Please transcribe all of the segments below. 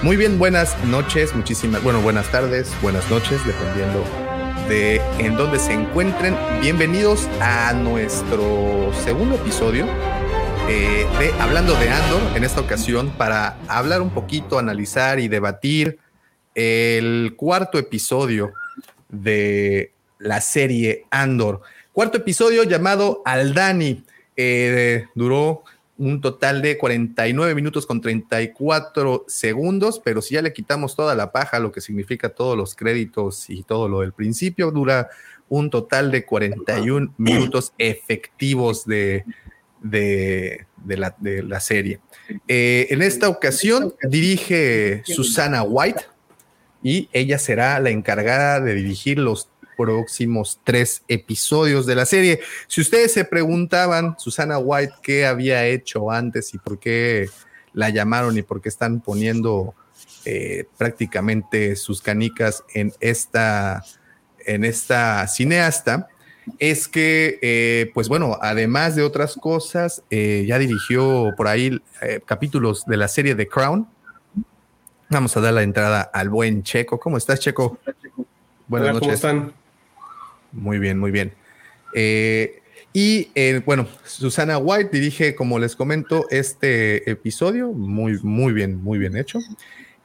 Muy bien, buenas noches, muchísimas, bueno, buenas tardes, buenas noches, dependiendo de en dónde se encuentren. Bienvenidos a nuestro segundo episodio eh, de Hablando de Andor, en esta ocasión para hablar un poquito, analizar y debatir el cuarto episodio de la serie Andor. Cuarto episodio llamado Aldani. Eh, duró un total de 49 minutos con 34 segundos, pero si ya le quitamos toda la paja, lo que significa todos los créditos y todo lo del principio, dura un total de 41 minutos efectivos de, de, la, serie. Eh, en esta ocasión dirige Susana White y ella será la encargada de dirigir los próximos tres episodios de la serie. Si ustedes se preguntaban, Susana White, qué había hecho antes y por qué la llamaron y por qué están poniendo eh, prácticamente sus canicas en esta, en esta cineasta, es que, eh, pues bueno, además de otras cosas, eh, ya dirigió por ahí capítulos de la serie The Crown. Vamos a dar la entrada al buen Checo. ¿Cómo estás, Checo? Buenas noches. ¿Cómo están? Muy bien, muy bien. Eh, y eh, bueno, Susana White dirige, como les comento, este episodio, muy, muy bien, muy bien hecho.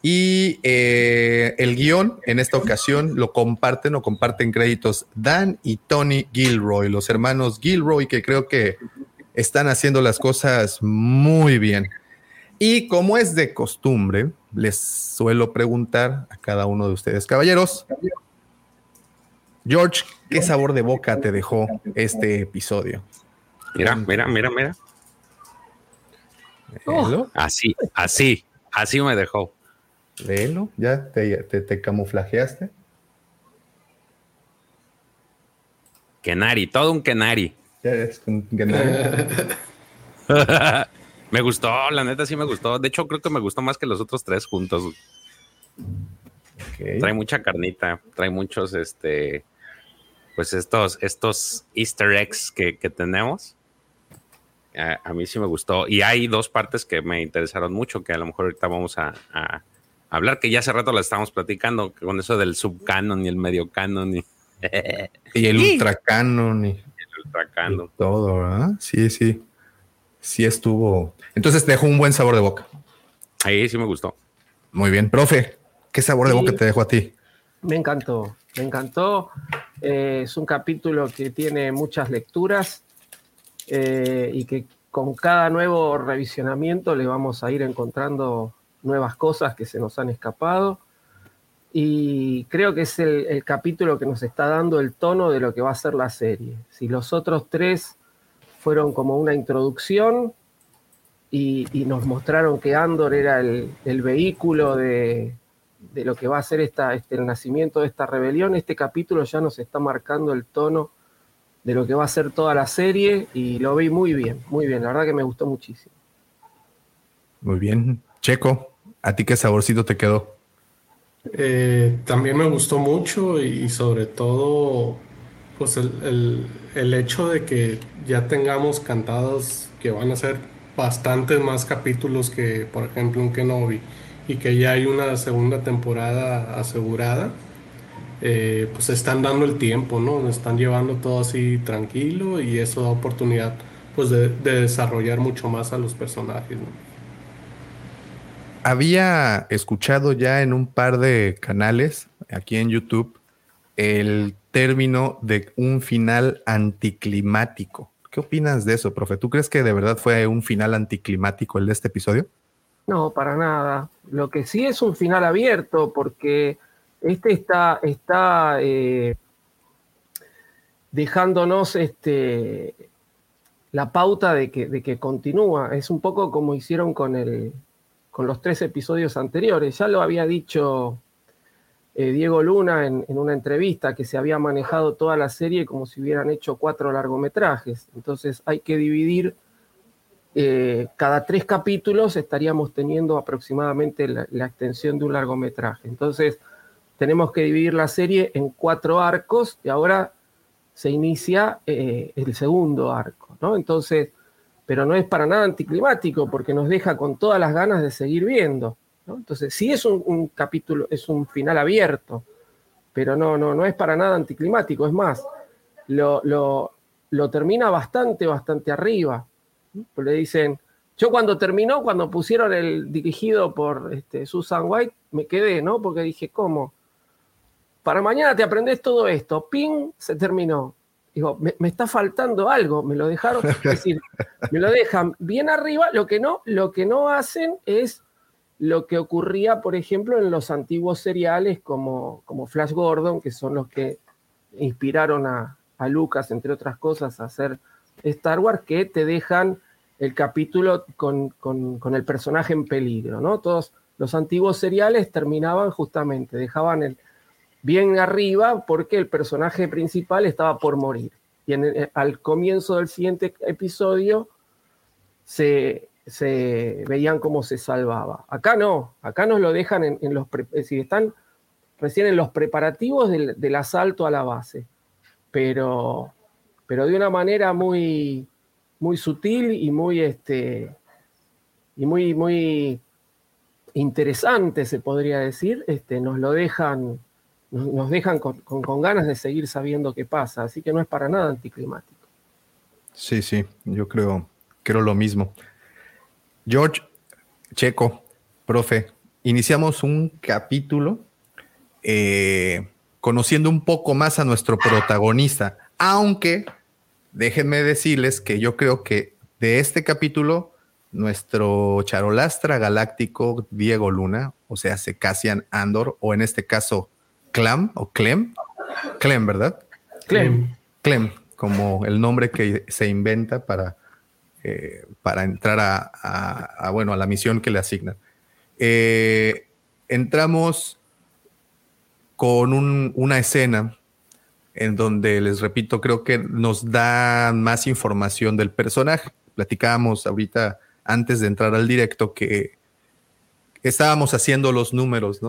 Y eh, el guion en esta ocasión lo comparten o comparten créditos Dan y Tony Gilroy, los hermanos Gilroy, que creo que están haciendo las cosas muy bien. Y como es de costumbre, les suelo preguntar a cada uno de ustedes, caballeros, George, ¿qué sabor de boca te dejó este episodio? Mira, mira, mira, mira. así, así, así me dejó. Velo, ya te, te, camuflajeaste. Kenari, todo un Kenari. Ya eres un Kenari. me gustó, la neta sí me gustó. De hecho, creo que me gustó más que los otros tres juntos. Trae mucha carnita, trae muchos, este, pues estos, estos easter eggs que, tenemos. A, mí sí me gustó. Y hay dos partes que me interesaron mucho, que a lo mejor ahorita vamos a, hablar, que ya hace rato la estábamos platicando, con eso del subcanon y el medio canon. Y, y el ultracanon. Y, el ultracanon. todo, ¿verdad? Sí, sí. Sí estuvo. Entonces te dejó un buen sabor de boca. Ahí sí me gustó. Muy bien. Profe, ¿qué sabor de boca te dejó a ti? Me encantó. Me encantó. Eh, es un capítulo que tiene muchas lecturas eh, y que con cada nuevo revisionamiento le vamos a ir encontrando nuevas cosas que se nos han escapado. Y creo que es el, capítulo que nos está dando el tono de lo que va a ser la serie. Si los otros tres fueron como una introducción y, nos mostraron que Andor era el vehículo de, de lo que va a ser esta, este, el nacimiento de esta rebelión. Este capítulo ya nos está marcando el tono de lo que va a ser toda la serie y lo vi muy bien, muy bien. La verdad que me gustó muchísimo. Muy bien. Checo, ¿a ti qué saborcito te quedó? Eh, también me gustó mucho y sobre todo pues el, el, hecho de que ya tengamos cantados que van a ser bastantes más capítulos que por ejemplo un Kenobi y que ya hay una segunda temporada asegurada, eh, pues están dando el tiempo, ¿no? Están llevando todo así tranquilo y eso da oportunidad pues de, desarrollar mucho más a los personajes, Había escuchado ya en un par de canales aquí en YouTube el término de un final anticlimático. ¿Qué opinas de eso, profe? ¿Tú crees que de verdad fue un final anticlimático el de este episodio? No, para nada. Lo que sí es un final abierto, porque este está, está eh, dejándonos este, la pauta de que, de que, continúa. Es un poco como hicieron con, el, con los tres episodios anteriores. Ya lo había dicho eh, Diego Luna en, en, una entrevista, que se había manejado toda la serie como si hubieran hecho cuatro largometrajes. Entonces hay que dividir eh, cada tres capítulos estaríamos teniendo aproximadamente la, extensión de un largometraje. Entonces, tenemos que dividir la serie en cuatro arcos y ahora se inicia eh, el segundo arco, ¿no? Entonces, pero no es para nada anticlimático porque nos deja con todas las ganas de seguir viendo. Entonces, sí es un, capítulo, es un final abierto, pero no, no, no es para nada anticlimático, es más, lo, lo, termina bastante, bastante arriba. Pues le dicen, yo cuando terminó, cuando pusieron el dirigido por este, Susan White, me quedé, ¿no? Porque dije, ¿cómo? Para mañana te aprendes todo esto, ping, se terminó. Digo, me, me, está faltando algo, me lo dejaron, es decir, me lo dejan bien arriba, lo que no, lo que no hacen es lo que ocurría, por ejemplo, en los antiguos seriales como, como Flash Gordon, que son los que inspiraron a, a Lucas, entre otras cosas, a hacer Star Wars, que te dejan el capítulo con, el personaje en peligro, ¿no? Todos los antiguos seriales terminaban justamente, dejaban el bien arriba porque el personaje principal estaba por morir. Y al comienzo del siguiente episodio se, veían cómo se salvaba. Acá no, acá nos lo dejan en, los, están recién en los preparativos del, del, asalto a la base, pero, pero de una manera muy, muy sutil y muy, este, y muy, muy interesante, se podría decir, este, nos lo dejan, nos, dejan con, ganas de seguir sabiendo qué pasa, así que no es para nada anticlimático. Sí, sí, yo creo, creo lo mismo. George, Checo, profe, iniciamos un capítulo eh, conociendo un poco más a nuestro protagonista, aunque déjenme decirles que yo creo que de este capítulo, nuestro charolastra galáctico Diego Luna, o sea, se Cassian Andor, o en este caso Clam o Clem, Clem, ¿verdad? Clem. Clem, como el nombre que se inventa para, eh, para entrar a, bueno, a la misión que le asignan. Eh, entramos con una escena en donde les repito, creo que nos da más información del personaje. Platicábamos ahorita antes de entrar al directo que estábamos haciendo los números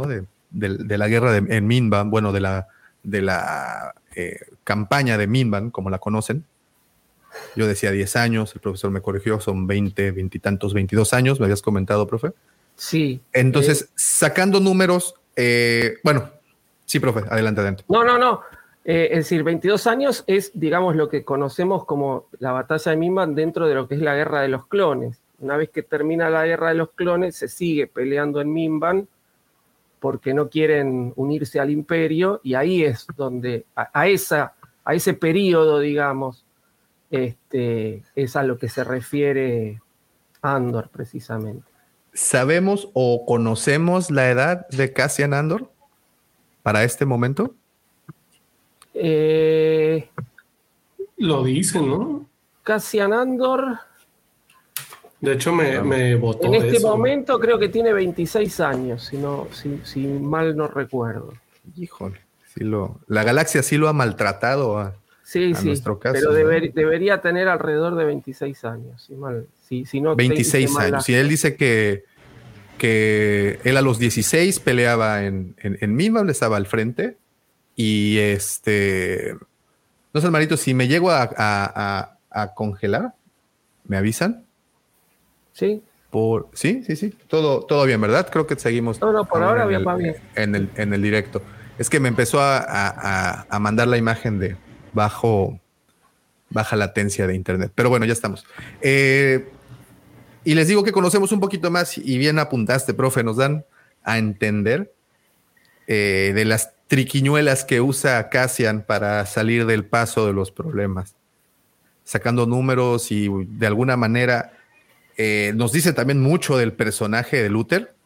de, la guerra en Minban, bueno, de la, de la eh, campaña de Minban, como la conocen. Yo decía 10 años, el profesor me corrigió, son 20, 20 y tantos, 22 años, me habías comentado, profe. Sí. Entonces, eh, sacando números, eh, bueno, sí, profe, adelante, adelante. No, no, no. Eh, es decir, 22 años es, digamos, lo que conocemos como la batalla de Mimban dentro de lo que es la guerra de los clones. Una vez que termina la guerra de los clones, se sigue peleando en Mimban porque no quieren unirse al imperio y ahí es donde, a, esa, a ese periodo, digamos, este, es a lo que se refiere Andor precisamente. ¿Sabemos o conocemos la edad de Cassian Andor para este momento? Eh, Lo dicen, ¿no? Cassian Andor. De hecho, me, me votó. En este momento creo que tiene 26 años, si, no, si, mal no recuerdo. Híjole, lo, la galaxia sí lo ha maltratado a, sí, sí, nuestro caso. Pero debería tener alrededor de 26 años, si mal. Si, si no 26 años. Si él dice que, que él a los 16 peleaba en, en, en estaba al frente y este, no sé, hermanito, si me llego a, congelar, ¿me avisan? Sí. Por, sí, sí, sí, todo, todo bien, ¿verdad? Creo que seguimos. No, no, por ahora bien, bien. En el, en el directo. Es que me empezó a, mandar la imagen de bajo, baja latencia de internet. Pero bueno, ya estamos. Eh, y les digo que conocemos un poquito más y bien apuntaste, profe, nos dan a entender eh, de las triquiñuelas que usa Cassian para salir del paso de los problemas, sacando números y de alguna manera eh, nos dice también mucho del personaje de Luther,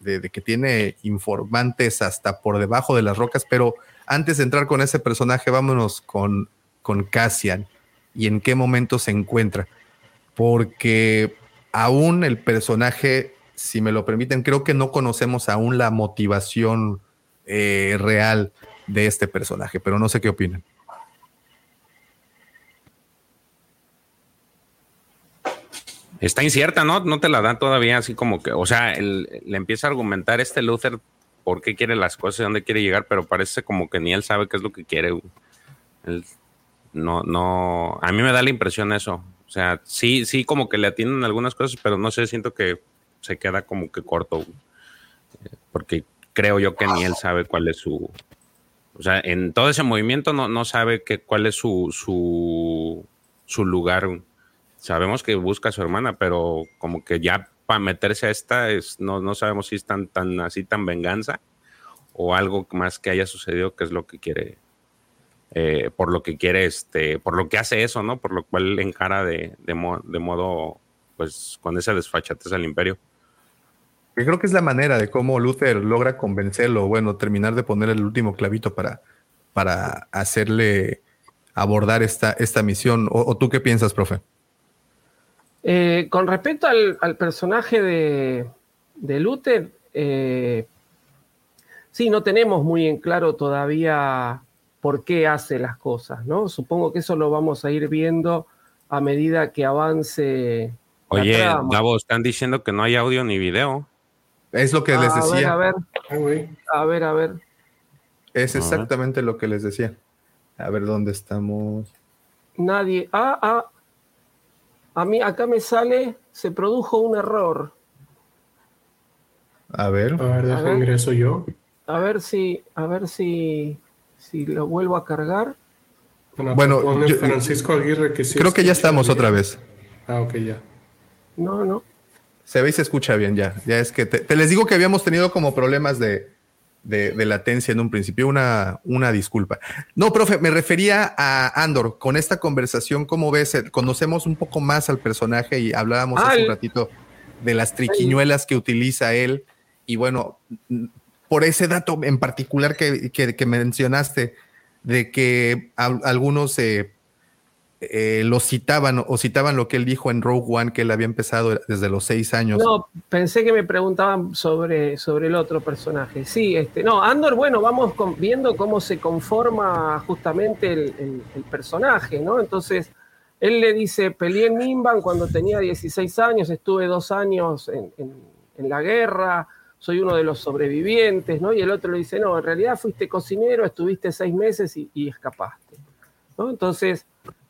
de, que tiene informantes hasta por debajo de las rocas, pero antes de entrar con ese personaje, vámonos con, con Cassian y en qué momento se encuentra, porque aún el personaje, si me lo permiten, creo que no conocemos aún la motivación eh, real de este personaje, pero no sé qué opinan. Está incierta, ¿no? No te la da todavía así como que, o sea, le empieza a argumentar este Luther por qué quiere las cosas y dónde quiere llegar, pero parece como que ni él sabe qué es lo que quiere. no, no, a mí me da la impresión eso. O sea, sí, sí, como que le atienden algunas cosas, pero no sé, siento que se queda como que corto. porque creo yo que ni él sabe cuál es su, o sea, en todo ese movimiento no, no sabe que, cuál es su, su, su lugar. Sabemos que busca a su hermana, pero como que ya para meterse a esta, es, no, no sabemos si es tan, tan así, tan venganza o algo más que haya sucedido que es lo que quiere, eh, por lo que quiere, este, por lo que hace eso, ¿no? Por lo cual encara de, de, de modo, pues, con esa desfachatez al imperio. Yo creo que es la manera de cómo Luther logra convencerlo, bueno, terminar de poner el último clavito para, para hacerle abordar esta, esta misión. ¿O, tú qué piensas, profe? Eh, con respecto al, personaje de, de Luther, eh, sí, no tenemos muy en claro todavía por qué hace las cosas, ¿no? Supongo que eso lo vamos a ir viendo a medida que avance. Oye, Gabo, están diciendo que no hay audio ni video. Es lo que les decía. a ver, a ver, a ver. Es exactamente lo que les decía. A ver dónde estamos. Nadie. Ah, ah. A mí acá me sale, se produjo un error. A ver. A ver, dejo ingreso yo. A ver si, a ver si, si lo vuelvo a cargar. Bueno, Francisco Aguirre que sí Creo que ya estamos otra vez. Ah, ok, ya. No, no. Se ve y se escucha bien ya. Ya es que te, les digo que habíamos tenido como problemas de, latencia en un principio. Una, una disculpa. No, profe, me refería a Andor. Con esta conversación, ¿cómo ves? Conocemos un poco más al personaje y hablábamos hace un ratito de las triquiñuelas que utiliza él. Y bueno, por ese dato en particular que, mencionaste, de que algunos eh, eh, lo citaban o citaban lo que él dijo en Rogue One, que él había empezado desde los seis años. No, pensé que me preguntaban sobre, sobre el otro personaje. Sí, este, no, Andor, bueno, vamos viendo cómo se conforma justamente el, personaje, ¿no? Entonces, él le dice, peleé en Mimban cuando tenía 16 años, estuve dos años en, la guerra, soy uno de los sobrevivientes, ¿no? Y el otro le dice, no, en realidad fuiste cocinero, estuviste seis meses y, y escapaste, ¿no? Entonces,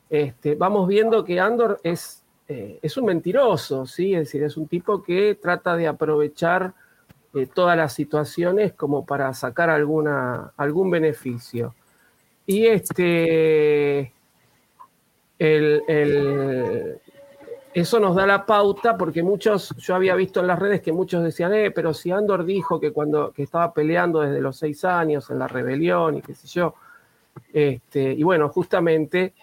este, vamos viendo que Andor es, eh, es un mentiroso, ¿sí? es decir, es un tipo que trata de aprovechar eh, todas las situaciones como para sacar alguna, algún beneficio. Y este, eso nos da la pauta porque muchos, yo había visto en las redes que muchos decían, eh, pero si Andor dijo que cuando que estaba peleando desde los seis años en la rebelión y qué sé yo, este, y bueno, justamente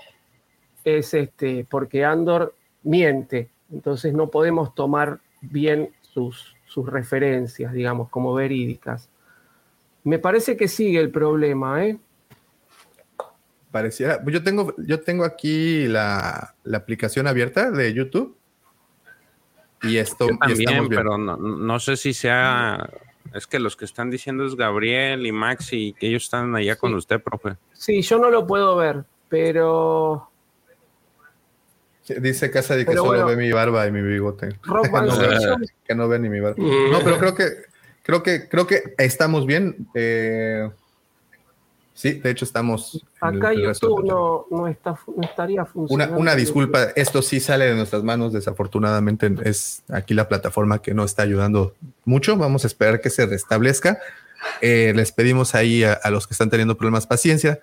es este, porque Andor miente, entonces no podemos tomar bien sus, sus referencias, digamos, como verídicas. Me parece que sigue el problema, ¿eh? Pareciera, yo tengo, yo tengo aquí la, aplicación abierta de YouTube. Y esto también, pero no, no, sé si sea. Es que los que están diciendo es Gabriel y Maxi, que ellos están allá con usted, profe. Sí, yo no lo puedo ver, pero Dice Casa de que solo ve mi barba y mi bigote. que no ve ni mi barba. Mm. No, pero creo que creo que creo que estamos bien. Eh, sí, de hecho estamos. Acá YouTube no, no, está, no, estaría funcionando. Una, una, disculpa, esto sí sale de nuestras manos. Desafortunadamente es aquí la plataforma que no está ayudando mucho. Vamos a esperar que se restablezca. Eh, les pedimos ahí a, a los que están teniendo problemas paciencia.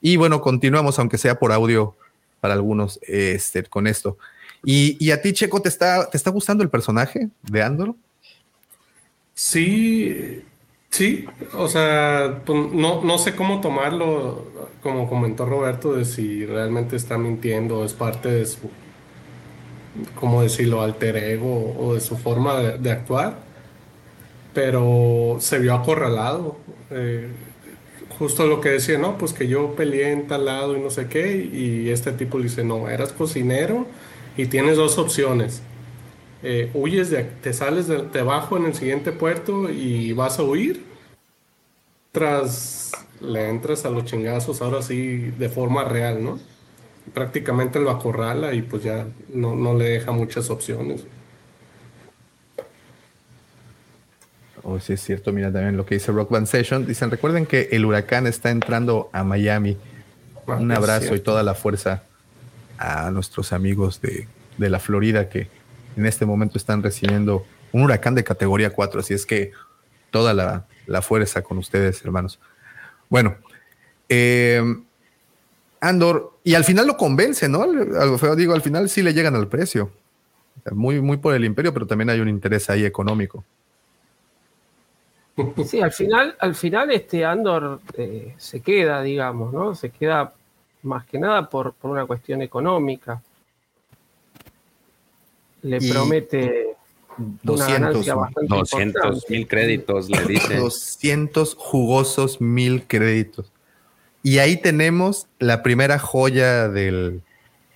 Y bueno, continuamos, aunque sea por audio para algunos este, con esto. Y, a ti, Checo, ¿te está, ¿te está gustando el personaje de Andor? Sí, sí, o sea, pues, no, no sé cómo tomarlo, como comentó Roberto, de si realmente está mintiendo es parte de su, ¿cómo decirlo?, alter ego o de su forma de, actuar, pero se vio acorralado. Eh, justo lo que decía, no, pues que yo peleé en tal lado y no sé qué, y este tipo le dice, no, eras cocinero y tienes dos opciones. Eh, huyes de, te sales de, debajo en el siguiente puerto y vas a huir. Tras le entras a los chingazos, ahora sí, de forma real, ¿no? Prácticamente lo acorrala y pues ya no, no le deja muchas opciones. Oh, sí, es cierto. Mira también lo que dice Rock Band Session. Dicen, recuerden que el huracán está entrando a Miami. Ah, Un abrazo y toda la fuerza a nuestros amigos de, la Florida que en este momento están recibiendo un huracán de categoría 4. Así es que toda la, fuerza con ustedes, hermanos. Bueno, eh, Andor, y al final lo convence, ¿no? Digo, al final sí le llegan al precio. Muy, muy por el imperio, pero también hay un interés ahí económico. Sí, al final, al final este Andor eh, se queda, digamos, ¿no? Se queda más que nada por, una cuestión económica. Le promete 200, 200 mil créditos, le dice. 200 jugosos mil créditos. Y ahí tenemos la primera joya del,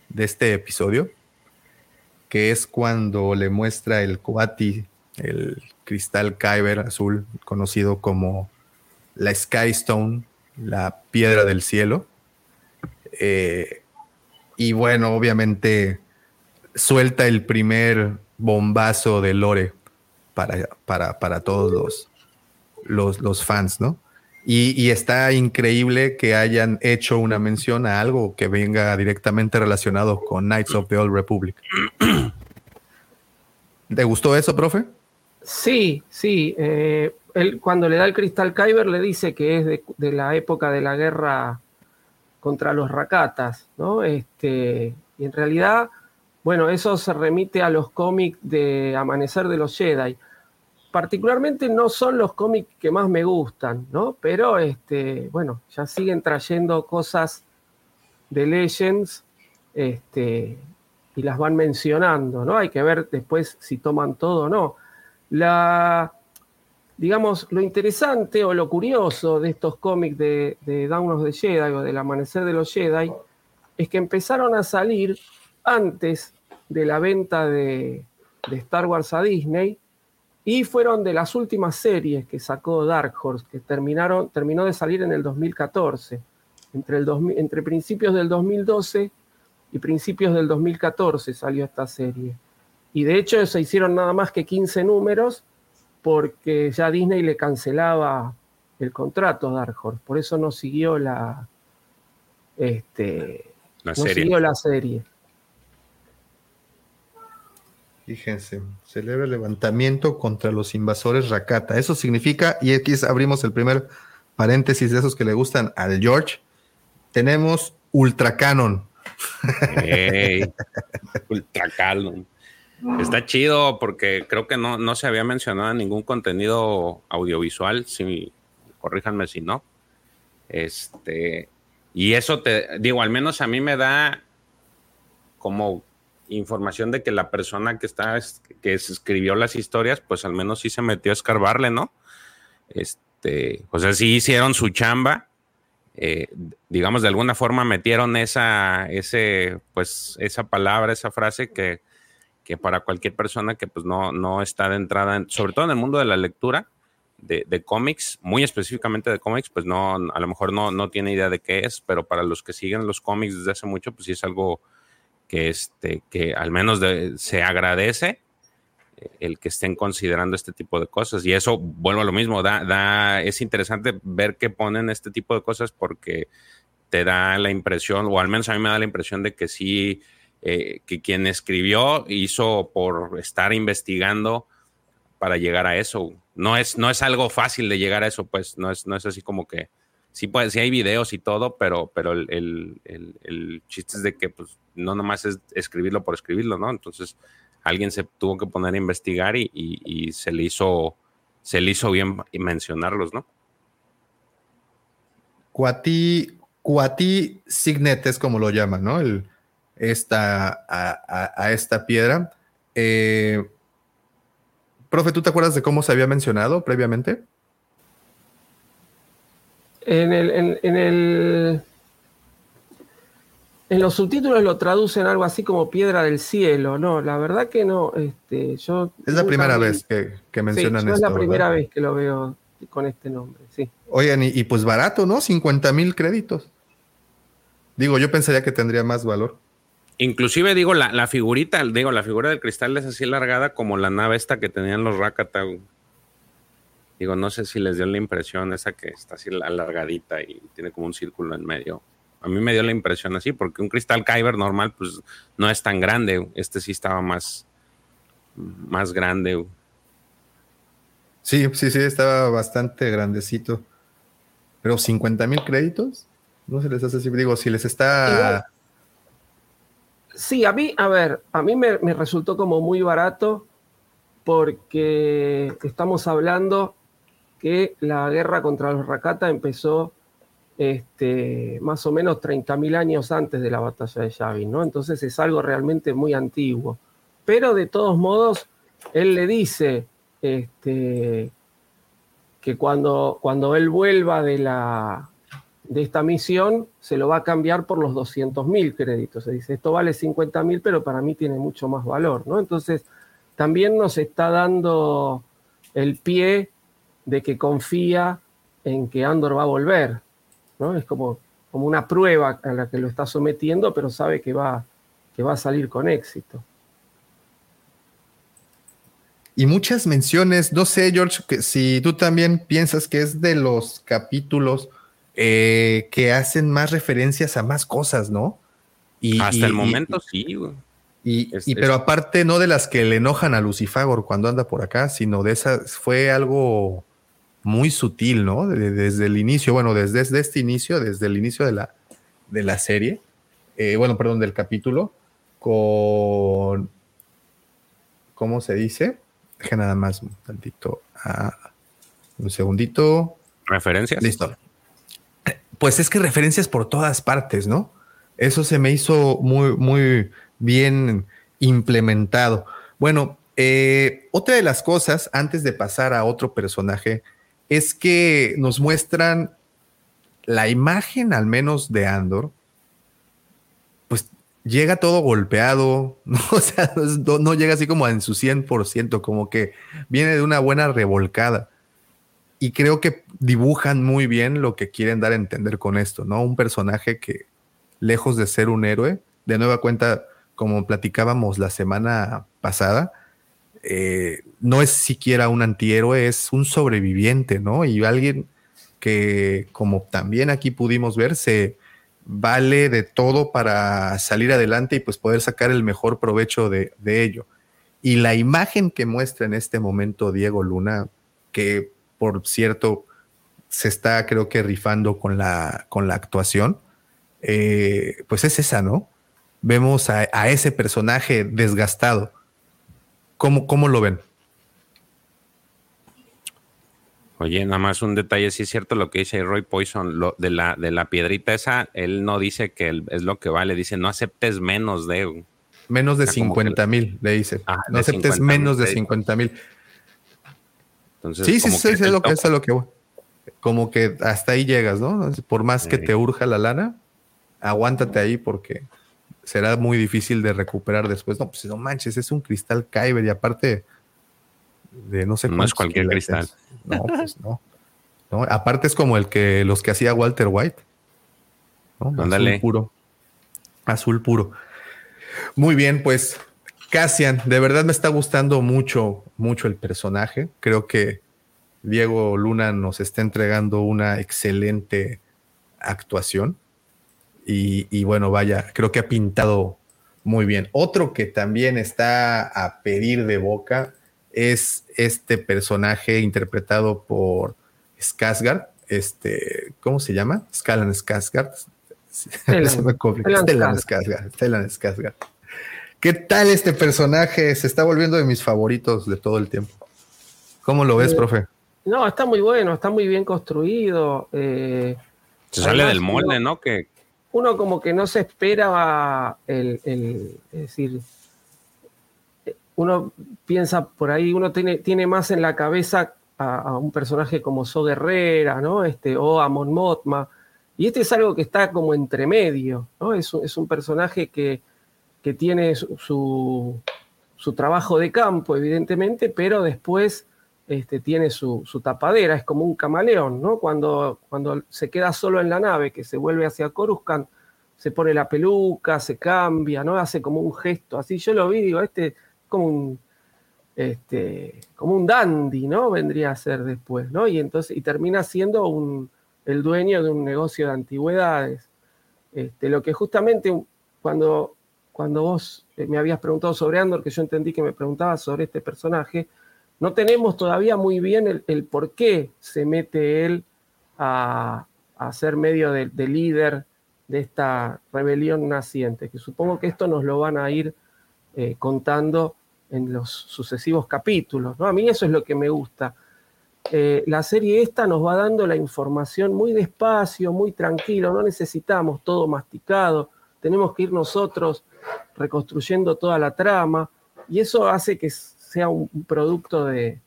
de este episodio, que es cuando le muestra el Kuati, el cristal Kyber azul, conocido como la Sky Stone, la piedra del cielo. Eh, y bueno, obviamente suelta el primer bombazo de Lore para, para, para todos los, los, los fans, ¿no? Y, está increíble que hayan hecho una mención a algo que venga directamente relacionado con Knights of the Old Republic. ¿Te gustó eso, profe? Sí, sí. Eh, él, cuando le da el cristal Kyber le dice que es de, la época de la guerra contra los Rakatas, ¿no? Este, y en realidad, bueno, eso se remite a los cómics de Amanecer de los Jedi particularmente no son los cómics que más me gustan, ¿no? Pero, este, bueno, ya siguen trayendo cosas de Legends este, y las van mencionando, ¿no? Hay que ver después si toman todo o no. La, lo interesante o lo curioso de estos cómics de, de of the Jedi o del Amanecer de los Jedi es que empezaron a salir antes de la venta de, de Star Wars a Disney y fueron de las últimas series que sacó Dark Horse, que terminaron, terminó de salir en el 2014. Entre, el entre principios del 2012 y principios del 2014 salió esta serie. Y de hecho se hicieron nada más que 15 números porque ya Disney le cancelaba el contrato a Dark Horse. Por eso no siguió la, este, no siguió la serie. Fíjense, celebra el levantamiento contra los invasores Rakata. Eso significa, y aquí abrimos el primer paréntesis de esos que le gustan al George, tenemos Ultra Canon. Ultra Canon. Está chido porque creo que no, no se había mencionado ningún contenido audiovisual, si corríjanme si no. Este, y eso te digo, al menos a mí me da como información de que la persona que está, que escribió las historias, pues al menos sí se metió a escarbarle, ¿no? Este, o sea, sí hicieron su chamba. Eh, digamos, de alguna forma metieron esa, ese, pues, esa palabra, esa frase que, que para cualquier persona que pues no, no está de entrada, sobre todo en el mundo de la lectura de, de cómics, muy específicamente de cómics, pues no, a lo mejor no, no tiene idea de qué es, pero para los que siguen los cómics desde hace mucho, pues sí es algo que, este, que al menos se agradece el que estén considerando este tipo de cosas. Y eso, vuelvo a lo mismo, da, da, es interesante ver que ponen este tipo de cosas porque te da la impresión, o al menos a mí me da la impresión de que sí, eh, que quien escribió hizo por estar investigando para llegar a eso. No es, no es algo fácil de llegar a eso, pues no es, no es así como que sí, pues, sí hay videos y todo, pero, pero el, chiste es de que pues, no nomás es escribirlo por escribirlo, ¿no? Entonces alguien se tuvo que poner a investigar y, se le hizo se le hizo bien mencionarlos, ¿no? Cuati, Cuati Signet es como lo llaman, ¿no? El, esta, a, esta piedra. Eh, profe, ¿tú te acuerdas de cómo se había mencionado previamente? En el, en, el, en los subtítulos lo traducen algo así como piedra del cielo, no, la verdad que no. Este, yo es la primera vez que, que mencionan sí, Es la primera vez que lo veo con este nombre, sí. Oigan, y, pues barato, ¿no? 50 mil créditos. Digo, yo pensaría que tendría más valor. Inclusive, digo, la, la, figurita, digo, la figura del cristal es así alargada como la nave esta que tenían los Rakata. Digo, no sé si les dio la impresión esa que está así alargadita y tiene como un círculo en medio. A mí me dio la impresión así, porque un cristal Kyber normal, pues no es tan grande. Este sí estaba más, más grande. Sí, sí, sí, estaba bastante grandecito. Pero 50 mil créditos, no se les hace así. Digo, si les está. Sí, a mí, a ver, a mí me, resultó como muy barato porque estamos hablando que la guerra contra los Rakata empezó este, más o menos 30.000 años antes de la batalla de Yavin, ¿no? Entonces es algo realmente muy antiguo. Pero de todos modos, él le dice este, que cuando, cuando él vuelva de, la, de esta misión, se lo va a cambiar por los 200.000 créditos. Se dice, esto vale 50.000, pero para mí tiene mucho más valor, ¿no? Entonces, también nos está dando el pie de que confía en que Andor va a volver, ¿no? Es como, como una prueba a la que lo está sometiendo, pero sabe que va, que va a salir con éxito. Y muchas menciones, no sé, George, que si tú también piensas que es de los capítulos eh, que hacen más referencias a más cosas, ¿no? Y, Hasta el momento sí, Y, pero aparte, no de las que le enojan a Lucifagor cuando anda por acá, sino de esas, fue algo muy sutil, ¿no? desde el inicio, bueno, desde, este inicio, desde el inicio de la, de la serie, eh, bueno, perdón, del capítulo, con, ¿cómo se dice? Deja nada más un tantito, ah, un segundito. ¿Referencias? Listo. Pues es que referencias por todas partes, ¿no? Eso se me hizo muy, muy bien implementado. Bueno, eh, otra de las cosas, antes de pasar a otro personaje, es que nos muestran la imagen, al menos de Andor, pues llega todo golpeado, ¿no? o sea, no, llega así como en su 100%, como que viene de una buena revolcada. Y creo que dibujan muy bien lo que quieren dar a entender con esto, ¿no? Un personaje que, lejos de ser un héroe, de nueva cuenta, como platicábamos la semana pasada, eh, no es siquiera un antihéroe, es un sobreviviente, ¿no? Y alguien que, como también aquí pudimos ver, se vale de todo para salir adelante y pues poder sacar el mejor provecho de, ello. Y la imagen que muestra en este momento Diego Luna, que por cierto se está creo que rifando con la, con la actuación, eh, pues es esa, ¿no? Vemos a, a ese personaje desgastado, ¿Cómo, lo ven? Oye, nada más un detalle, sí es cierto lo que dice Roy Poison, lo, de, la, de la piedrita esa, él no dice que es lo que vale, dice no aceptes menos de... Menos de 50 mil, le dice. Ah, no aceptes menos de 50 mil. Sí, sí, sí, es lo que es lo que Como que hasta ahí llegas, ¿no? Por más que te urja la lana, aguántate ahí porque será muy difícil de recuperar después. No, pues no manches, es un cristal Kyber y aparte de no sé No es cualquier cristal. No, pues no. Aparte es como el que los que hacía Walter White. Azul puro. Azul puro. Muy bien, pues Cassian, de verdad me está gustando mucho, mucho el personaje. Creo que Diego Luna nos está entregando una excelente actuación. Y, bueno, vaya, creo que ha pintado muy bien. Otro que también está a pedir de boca es este personaje interpretado por Skarsgård, este, ¿cómo se llama? Skalan Skarsgård. Stellan Skarsgård. ¿Qué tal este personaje? Se está volviendo de mis favoritos de todo el tiempo. ¿Cómo lo ves, eh, profe? No, está muy bueno, está muy bien construido. Eh, se sale del molde, ¿no? Que, uno como que no se espera el, es decir, uno piensa por ahí, uno tiene, tiene más en la cabeza a, un personaje como So Guerrera, ¿no? Este, o a Mon Mothma, y este es algo que está como entre medio, ¿no? Es, es un personaje que, que tiene su, su, trabajo de campo, evidentemente, pero después este, tiene su, su, tapadera, es como un camaleón, ¿no? Cuando, cuando se queda solo en la nave, que se vuelve hacia Coruscant, se pone la peluca, se cambia, ¿no? Hace como un gesto, así yo lo vi, digo, este como un, este, como un dandy, ¿no? Vendría a ser después, ¿no? Y entonces, y termina siendo un, el dueño de un negocio de antigüedades. Este, lo que justamente cuando, cuando vos me habías preguntado sobre Andor, que yo entendí que me preguntabas sobre este personaje, no tenemos todavía muy bien el, por qué se mete él a, ser medio de, líder de esta rebelión naciente, que supongo que esto nos lo van a ir eh, contando en los sucesivos capítulos. ¿no? A mí eso es lo que me gusta. Eh, la serie esta nos va dando la información muy despacio, muy tranquilo, no necesitamos todo masticado, tenemos que ir nosotros reconstruyendo toda la trama y eso hace que sea un, producto de,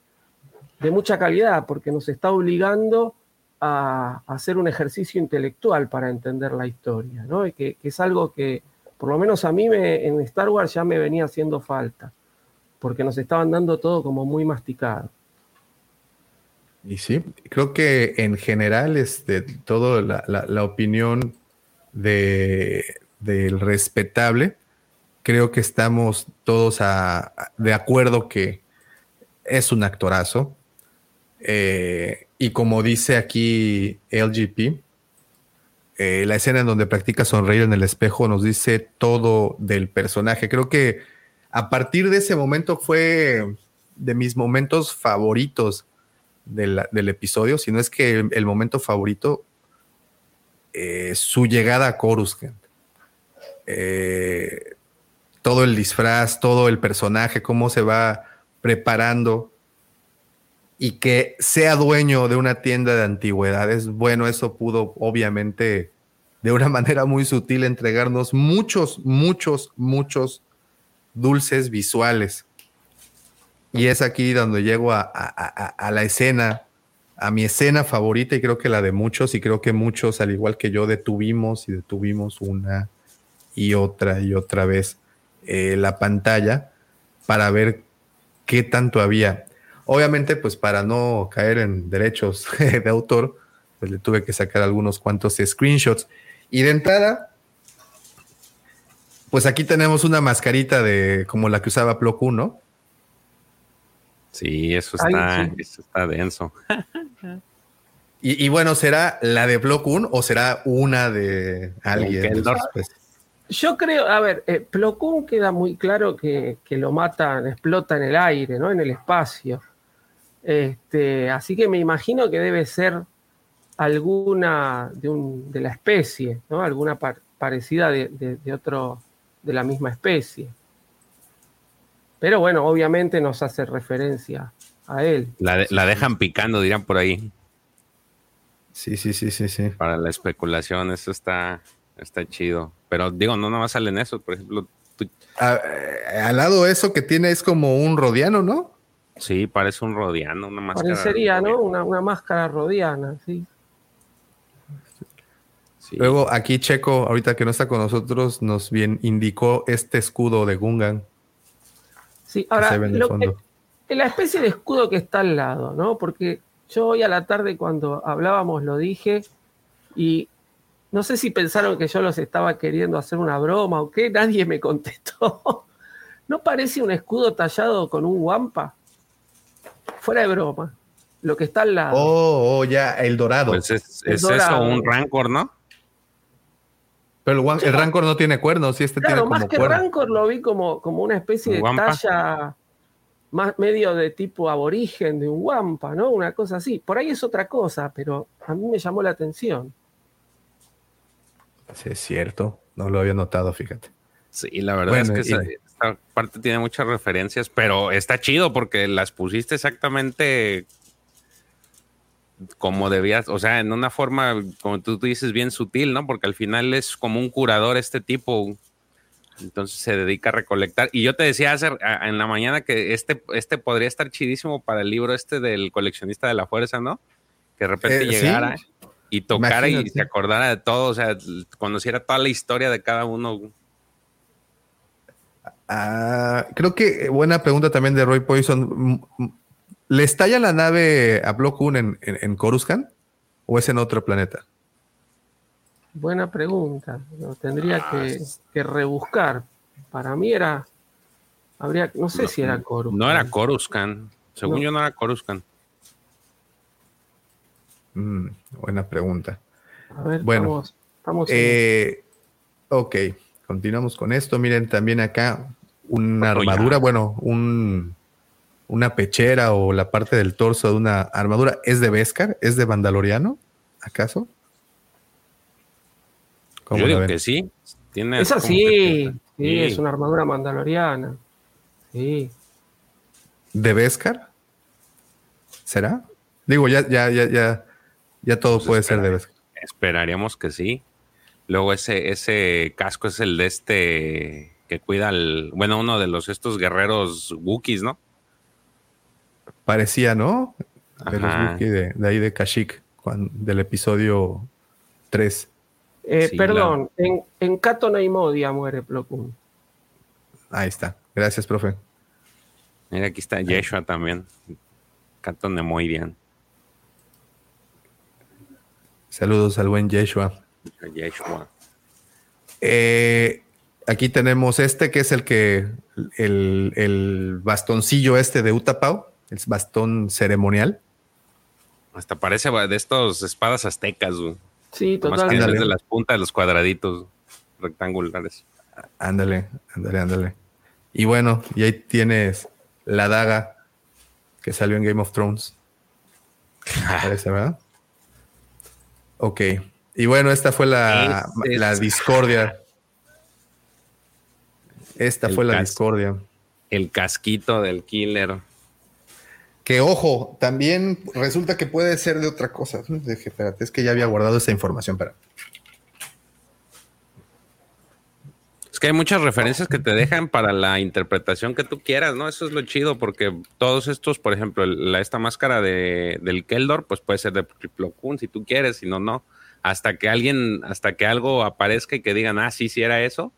mucha calidad porque nos está obligando a, hacer un ejercicio intelectual para entender la historia, ¿no? Que, es algo que por lo menos a mí en Star Wars ya me venía haciendo falta porque nos estaban dando todo como muy masticado. Y sí, creo que en general, este, todo la, opinión de, del respetable, creo que estamos todos de acuerdo que es un actorazo. Eh, y como dice aquí LGP, eh, la escena en donde practica sonreír en el espejo nos dice todo del personaje. Creo que a partir de ese momento fue de mis momentos favoritos del, episodio, si no es que el, momento favorito, eh, su llegada a Coruscant. Eh, todo el disfraz, todo el personaje, cómo se va preparando y que sea dueño de una tienda de antigüedades. Bueno, eso pudo obviamente de una manera muy sutil entregarnos muchos, muchos, muchos dulces visuales. Y es aquí donde llego a, la escena, a mi escena favorita y creo que la de muchos y creo que muchos, al igual que yo, detuvimos y detuvimos una y otra y otra vez eh, la pantalla para ver qué tanto había. Obviamente, pues para no caer en derechos de autor, pues le tuve que sacar algunos cuantos screenshots. Y de entrada, pues aquí tenemos una mascarita de como la que usaba Plo Koon, ¿no? Sí, eso está, Eso está denso. y, bueno, ¿será la de Plo Koon o será una de alguien? Pues, Yo creo, a ver, eh, Plo Koon queda muy claro que, lo matan, explota en el aire, ¿no? En el espacio. Este, así que me imagino que debe ser alguna de, un, de la especie, ¿no? Alguna parecida de otro de la misma especie. Pero bueno, obviamente nos hace referencia a él. La, dejan picando, dirán por ahí. Sí, sí, sí, sí, sí. Para la especulación, eso está, está chido. Pero digo, no nada más salen eso, por ejemplo. Al lado eso que tiene es como un rodiano, ¿no? Sí, parece un rodiano, una máscara. Parecería, ¿no? Una, una máscara rodiana, sí. Luego aquí Checo, ahorita que no está con nosotros, nos bien indicó este escudo de Gungan. Sí, ahora, la especie de escudo que está al lado, ¿no? Porque yo hoy a la tarde cuando hablábamos lo dije y no sé si pensaron que yo los estaba queriendo hacer una broma o qué, nadie me contestó. ¿No parece un escudo tallado con un guampa? Fuera de broma. Lo que está al lado. Oh, oh ya, el dorado. Pues es, eso, un rancor, ¿no? Pero el, Rancor no tiene cuernos y este tiene como más que Rancor lo vi como, como una especie de talla más medio de tipo aborigen de un guampa, ¿no? Una cosa así. Por ahí es otra cosa, pero a mí me llamó la atención. Sí, es cierto. No lo había notado, fíjate. Sí, la verdad es que esta parte tiene muchas referencias, pero está chido porque las pusiste exactamente como debías, o sea, en una forma, como tú, dices, bien sutil, ¿no? Porque al final es como un curador este tipo. Entonces se dedica a recolectar. Y yo te decía hace, en la mañana que este, este podría estar chidísimo para el libro este del coleccionista de la fuerza, ¿no? Que de repente eh, llegara y tocara y se acordara de todo, o sea, conociera toda la historia de cada uno. Ah, creo que buena pregunta también de Roy Poison. ¿Le estalla la nave a Block 1 en, en, Coruscant o es en otro planeta? Buena pregunta. Lo tendría ah, que, rebuscar. Para mí era. Habría, no sé si era Coruscant. No era Coruscant. Según yo, no era Coruscant. Mm, buena pregunta. A ver, bueno, estamos, eh, ok, continuamos con esto. Miren, también acá una armadura, bueno, un una pechera o la parte del torso de una armadura es de Beskar, es de Mandaloriano, ¿acaso? Yo digo que sí. Tiene es así, sí, es una armadura mandaloriana. Sí. ¿De Beskar? ¿Será? Digo, ya, ya, ya, ya, ya todo pues puede ser de Beskar. Esperaríamos que sí. Luego ese, ese casco es el de este que cuida al, bueno, uno de los estos guerreros Wookiees, ¿no? Parecía, ¿no? De los Wookiees de, ahí de Kashyyyk, del episodio 3. Eh, perdón, en, en Modia muere Plo Ahí está. Gracias, profe. Mira, aquí está Yeshua también. Cato Nemoidian. Saludos al buen Yeshua. Yeshua. Eh, aquí tenemos este que es el que el, bastoncillo este de Utapau, el bastón ceremonial. Hasta parece de estos espadas aztecas. Sí, totalmente. de las puntas de los cuadraditos rectangulares. Ándale, ándale, ándale. Y bueno, y ahí tienes la daga que salió en Game of Thrones. Parece, ¿verdad? Ok. Y bueno, esta fue la, la discordia. Esta fue la discordia. El casquito del killer. Que ojo, también resulta que puede ser de otra cosa. espérate, es que ya había guardado esa información para. Es que hay muchas referencias que te dejan para la interpretación que tú quieras, ¿no? Eso es lo chido, porque todos estos, por ejemplo, la, esta máscara de, del Keldor, pues puede ser de Plo si tú quieres, si no, no. Hasta que alguien, hasta que algo aparezca y que digan, ah, sí, sí era eso,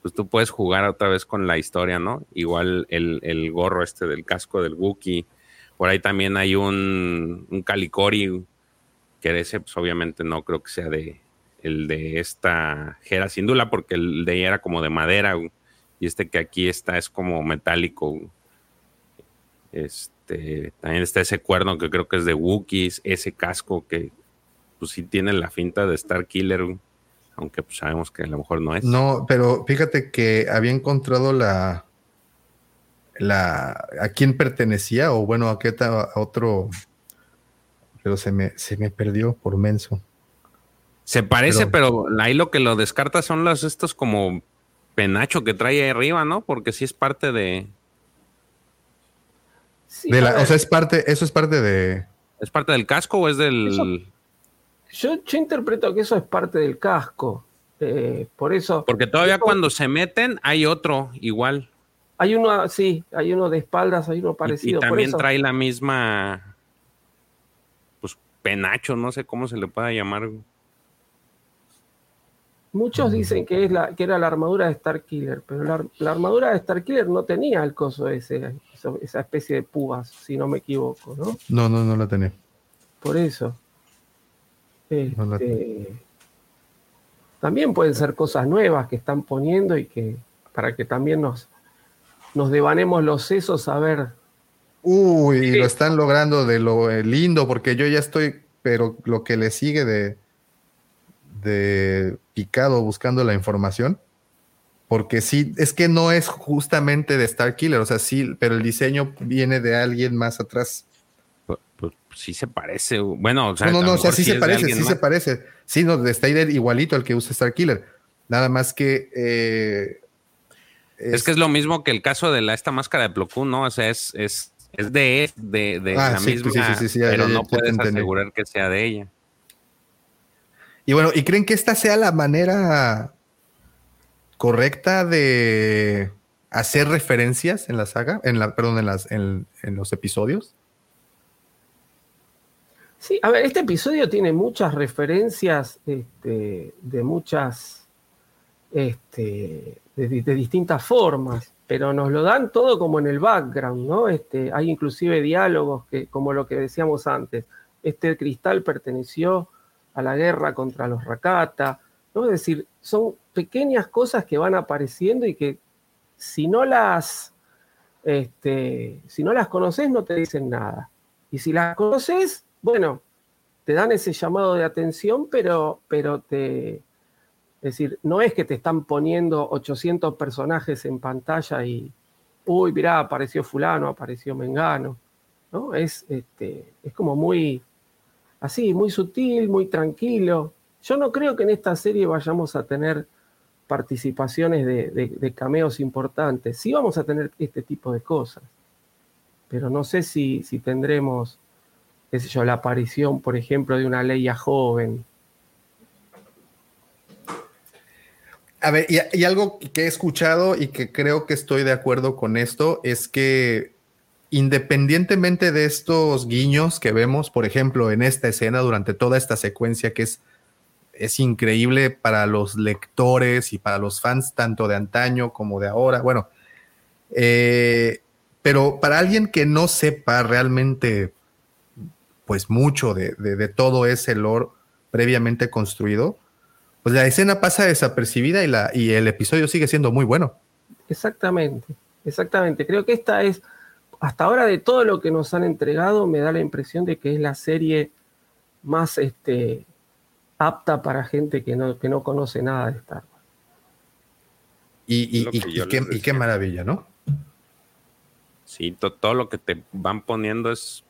pues tú puedes jugar otra vez con la historia, ¿no? Igual el, gorro este del casco del Wookiee. Por ahí también hay un, un Calicori, que ese pues obviamente no creo que sea de el de esta Jera Sindula, porque el de ella era como de madera, y este que aquí está es como metálico. Este, también está ese cuerno que creo que es de Wookiees, ese casco que pues sí tiene la finta de Star Killer aunque pues, sabemos que a lo mejor no es. No, pero fíjate que había encontrado la, la a quién pertenecía o bueno a qué otro, pero se me, se me perdió por menso. Se parece, pero, ahí lo que lo descarta son los estos como penacho que trae ahí arriba, ¿no? Porque sí es parte de. o sea, es parte, eso es parte de. ¿Es parte del casco o es del.? Yo, interpreto que eso es parte del casco. Eh, por eso. Porque todavía cuando se meten hay otro igual. Hay uno, sí, hay uno de espaldas, hay uno parecido. Y, también trae la misma, pues penacho, no sé cómo se le pueda llamar. Muchos dicen que, es la, que era la armadura de Starkiller, pero la, armadura de Starkiller no tenía el coso ese, esa especie de púas, si no me equivoco, ¿no? No, no, no la tenía. Por eso. Este, también pueden ser cosas nuevas que están poniendo y que para que también nos, nos devanemos los sesos a ver. Uy, lo están logrando de lo eh, lindo, porque yo ya estoy, pero lo que le sigue de, de picado buscando la información, porque sí, es que no es justamente de Star Killer, o sea, sí, pero el diseño viene de alguien más atrás sí se parece. Bueno, o sea, no, no, o sea, sí se parece, sí se parece. Sí, no, está igualito al que usa Star Killer. Nada más que. Eh, es, que es lo mismo que el caso de la, esta máscara de Plo ¿no? O sea, es, es, es de, de, de ah, la misma, pero no puedes asegurar que sea de ella. Y bueno, ¿y creen que esta sea la manera correcta de hacer referencias en la saga? En la, perdón, en, las, en los episodios. Sí, a ver, este episodio tiene muchas referencias este, de muchas, este, de, distintas formas, pero nos lo dan todo como en el background, ¿no? Este, hay inclusive diálogos que, como lo que decíamos antes, este cristal perteneció a la guerra contra los Rakata, ¿no? Es decir, son pequeñas cosas que van apareciendo y que si no las, este, si no las conoces no te dicen nada. Y si las conoces, bueno, te dan ese llamado de atención, pero, pero te... Es decir, no es que te están poniendo 800 personajes en pantalla y, uy, mirá, apareció fulano, apareció Mengano, ¿no? Es, este, es como muy, así, muy sutil, muy tranquilo. Yo no creo que en esta serie vayamos a tener participaciones de, cameos importantes. Sí vamos a tener este tipo de cosas, pero no sé si, si tendremos, qué sé yo, la aparición, por ejemplo, de una Leia joven, A ver, y, algo que he escuchado y que creo que estoy de acuerdo con esto es que independientemente de estos guiños que vemos, por ejemplo, en esta escena durante toda esta secuencia que es, es increíble para los lectores y para los fans tanto de antaño como de ahora, bueno, eh, pero para alguien que no sepa realmente pues mucho de, de todo ese lore previamente construido, pues la escena pasa desapercibida y, la, y el episodio sigue siendo muy bueno. Exactamente, exactamente. Creo que esta es, hasta ahora de todo lo que nos han entregado, me da la impresión de que es la serie más este, apta para gente que no, que no conoce nada de Star Wars. Y, qué, maravilla, ¿no? Sí, todo lo que te van poniendo es,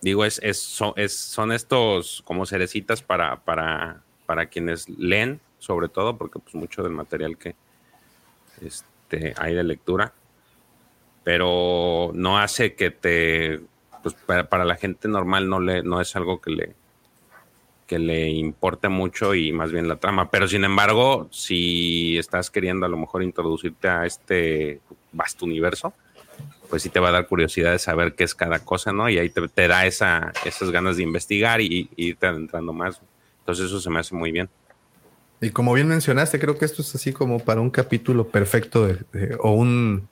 digo, es, es, son, es, son estos como cerecitas para, para para quienes leen, sobre todo, porque pues mucho del material que este, hay de lectura, pero no hace que te, pues para, la gente normal no, le, no es algo que le, que le importe mucho y más bien la trama. Pero sin embargo, si estás queriendo a lo mejor introducirte a este vasto universo, pues sí te va a dar curiosidad de saber qué es cada cosa, ¿no? Y ahí te, da esa, esas ganas de investigar y, irte adentrando más. Entonces eso se me hace muy bien. Y como bien mencionaste, creo que esto es así como para un capítulo perfecto o, un,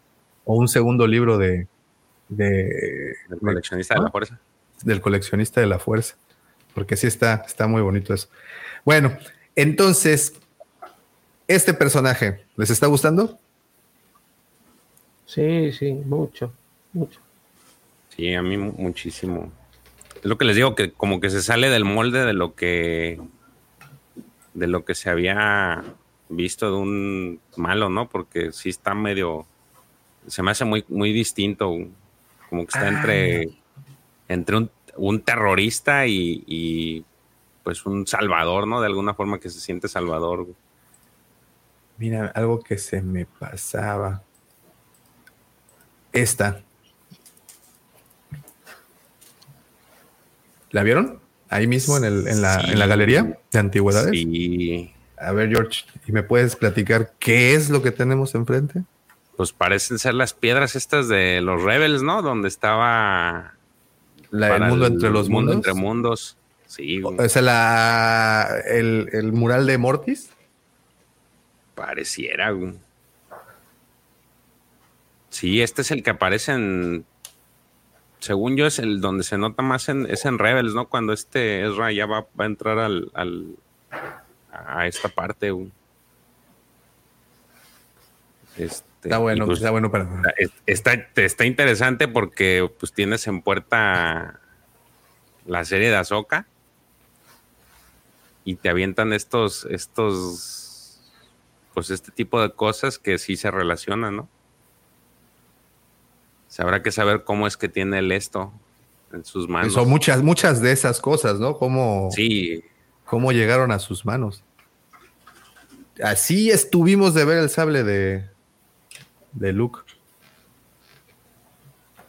o un segundo libro de... del coleccionista de, la fuerza. Del coleccionista de la fuerza. Porque sí está, está muy bonito eso. Bueno, entonces, este personaje, ¿les está gustando? Sí, sí, mucho, mucho. Sí, a mí muchísimo. Es lo que les digo, que como que se sale del molde de lo que de lo que se había visto de un malo, ¿no? Porque sí está medio, se me hace muy, muy distinto, como que está ah. entre, entre un, terrorista y, pues un salvador, ¿no? De alguna forma que se siente salvador. Mira, algo que se me pasaba. Esta. ¿La vieron? Ahí mismo en, el, en, la, en la galería de antigüedades. Sí. A ver, George, ¿y me puedes platicar qué es lo que tenemos enfrente? Pues parecen ser las piedras estas de los Rebels, ¿no? Donde estaba. La, el mundo entre los mundo mundos. entre mundos. Sí. O sea, la, el, el mural de Mortis. Pareciera. Sí, este es el que aparece en según yo, es el donde se nota más en, es en Rebels, ¿no? Cuando este Ezra ya va, a entrar al, a esta parte. Este, está bueno, pues, está bueno para. Está, está interesante porque pues tienes en puerta la serie de Azoka y te avientan estos, estos, pues este tipo de cosas que sí se relacionan, ¿no? habrá que saber cómo es que tiene el esto en sus manos. Son muchas, muchas de esas cosas, ¿no? Cómo, sí. cómo llegaron a sus manos. Así estuvimos de ver el sable de, de Luke.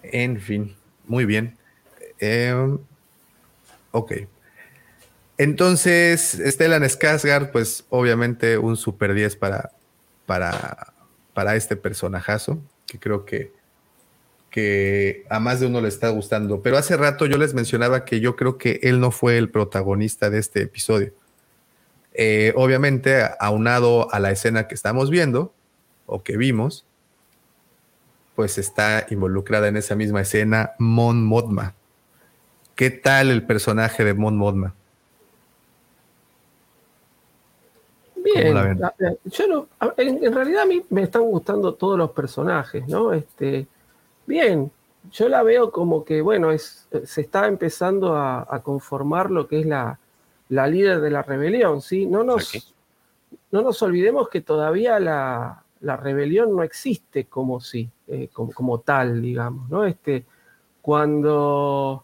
En fin, muy bien. Em, ok. Entonces, Stellan Skarsgård, pues obviamente un super 10 para, para, para este personajazo, que creo que que a más de uno le está gustando. Pero hace rato yo les mencionaba que yo creo que él no fue el protagonista de este episodio. Eh, obviamente, aunado a la escena que estamos viendo o que vimos, pues está involucrada en esa misma escena Mon Modma. ¿Qué tal el personaje de Mon Modma? Bien, yo en, en, realidad a mí me están gustando todos los personajes, ¿no? Este, Bien, yo la veo como que, bueno, es, se está empezando a, conformar lo que es la, líder de la rebelión, ¿sí? No nos, no nos olvidemos que todavía la, la rebelión no existe como sí, eh, como, tal, digamos, ¿no? Este, cuando,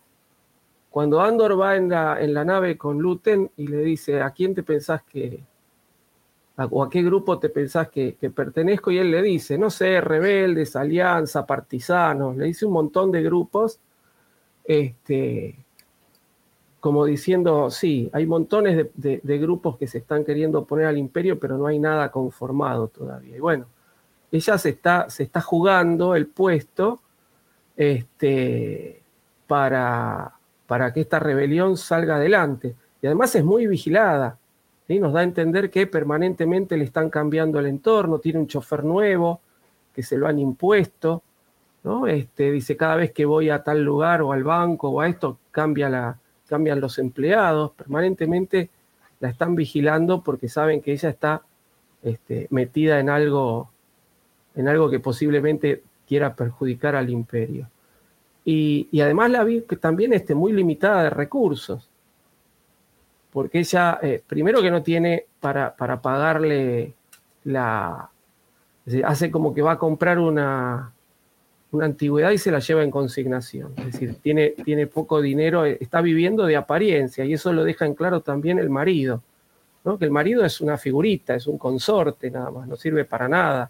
cuando Andor va en la, en la nave con Luten y le dice, ¿a quién te pensás que, o a qué grupo te pensás que, pertenezco? Y él le dice, no sé, rebeldes, alianza, partisanos, le dice un montón de grupos, este, como diciendo, sí, hay montones de, grupos que se están queriendo poner al imperio, pero no hay nada conformado todavía. Y bueno, ella se está, se está jugando el puesto este, para, para que esta rebelión salga adelante. Y además es muy vigilada. Nos da a entender que permanentemente le están cambiando el entorno, tiene un chofer nuevo, que se lo han impuesto. ¿no? Este, dice, cada vez que voy a tal lugar o al banco o a esto, cambia la, cambian los empleados, permanentemente la están vigilando porque saben que ella está este, metida en algo, en algo que posiblemente quiera perjudicar al imperio. Y, además la vi que también esté muy limitada de recursos, porque ella, eh, primero que no tiene para, para pagarle la... Hace como que va a comprar una, una antigüedad y se la lleva en consignación. Es decir, tiene, tiene poco dinero, eh, está viviendo de apariencia y eso lo deja en claro también el marido, ¿no? que el marido es una figurita, es un consorte nada más, no sirve para nada.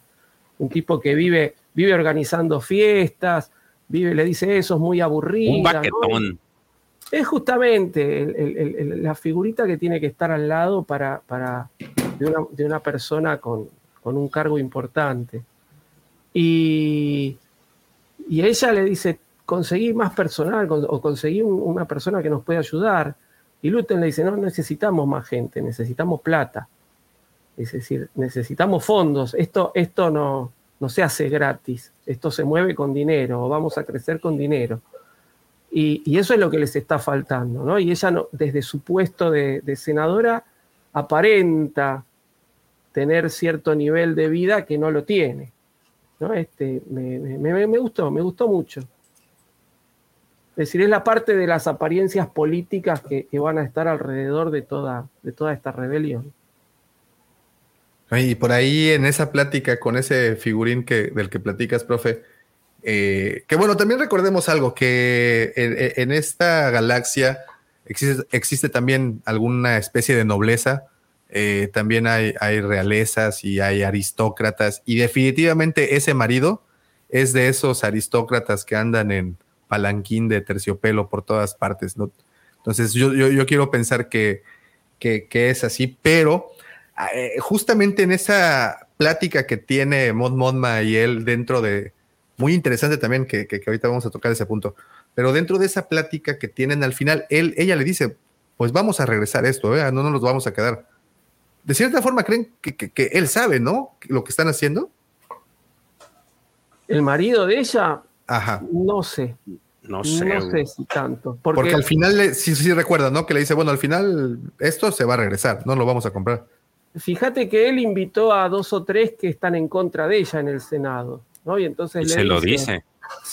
Un tipo que vive, vive organizando fiestas, vive, le dice eso, es muy aburrido. Un baquetón. Es justamente la figurita que tiene que estar al lado para, para de, una, de una persona con, con un cargo importante. Y, y ella le dice, conseguí más personal o conseguí una persona que nos pueda ayudar. Y Luten le dice, no necesitamos más gente, necesitamos plata. Es decir, necesitamos fondos. Esto, esto no, no se hace gratis, esto se mueve con dinero, vamos a crecer con dinero. Y, eso es lo que les está faltando, ¿no? Y ella no, desde su puesto de, de senadora aparenta tener cierto nivel de vida que no lo tiene. ¿no? Este, me, gustó, me gustó mucho. Es decir, es la parte de las apariencias políticas que, van a estar alrededor de toda, de toda esta rebelión. Y por ahí en esa plática con ese figurín que, del que platicas, profe, eh, que bueno, también recordemos algo, que en, esta galaxia existe, existe, también alguna especie de nobleza eh, también hay, realezas y hay aristócratas, y definitivamente ese marido es de esos aristócratas que andan en palanquín de terciopelo por todas partes. ¿no? Entonces yo, yo, quiero pensar que, que, es así, pero eh, justamente en esa plática que tiene Mod Modma y él dentro de, muy interesante también, que, que, ahorita vamos a tocar ese punto, pero dentro de esa plática que tienen al final, él, ella le dice, pues vamos a regresar esto, ¿eh? no nos vamos a quedar de cierta forma creen que, él sabe, ¿no? Lo que están haciendo. El marido de ella, Ajá. no sé. No sé. No sé si tanto. Porque, al final, sí, sí recuerda, ¿no? Que le dice, bueno, al final esto se va a regresar, no lo vamos a comprar. Fíjate que él invitó a dos o tres que están en contra de ella en el Senado, ¿no? Y entonces se lo dice.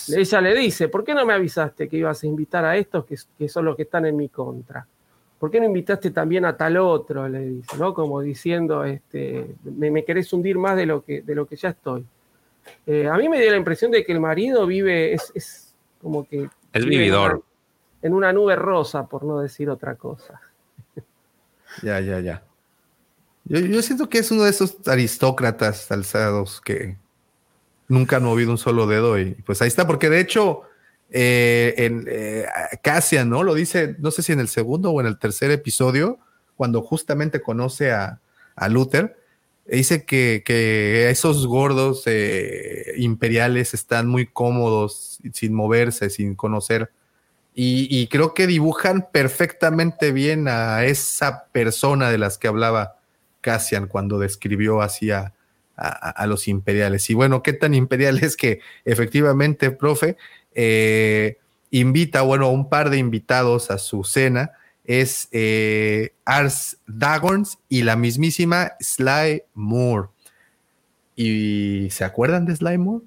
Ella le dice, ¿por qué no me avisaste que ibas a invitar a estos que, que son los que están en mi contra? ¿por qué no invitaste también a tal otro? Le dice, ¿no? Como diciendo, este, me, querés hundir más de lo que, de lo que ya estoy. Eh, a mí me dio la impresión de que el marido vive, es, como que... Es vividor. En una, nube rosa, por no decir otra cosa. Ya, ya, ya. Yo, siento que es uno de esos aristócratas alzados que nunca han movido un solo dedo y pues ahí está, porque de hecho eh, en eh, ¿no? Lo dice, no sé si en el segundo o en el tercer episodio, cuando justamente conoce a, Luther, dice que, esos gordos eh, imperiales están muy cómodos, sin moverse, sin conocer. Y, creo que dibujan perfectamente bien a esa persona de las que hablaba Cassian cuando describió así a, a, los imperiales. Y bueno, qué tan imperiales que efectivamente, profe, eh, invita, bueno, un par de invitados a su cena. Es eh, Ars Dagorns y la mismísima Sly Moore. ¿Y se acuerdan de Sly Moore?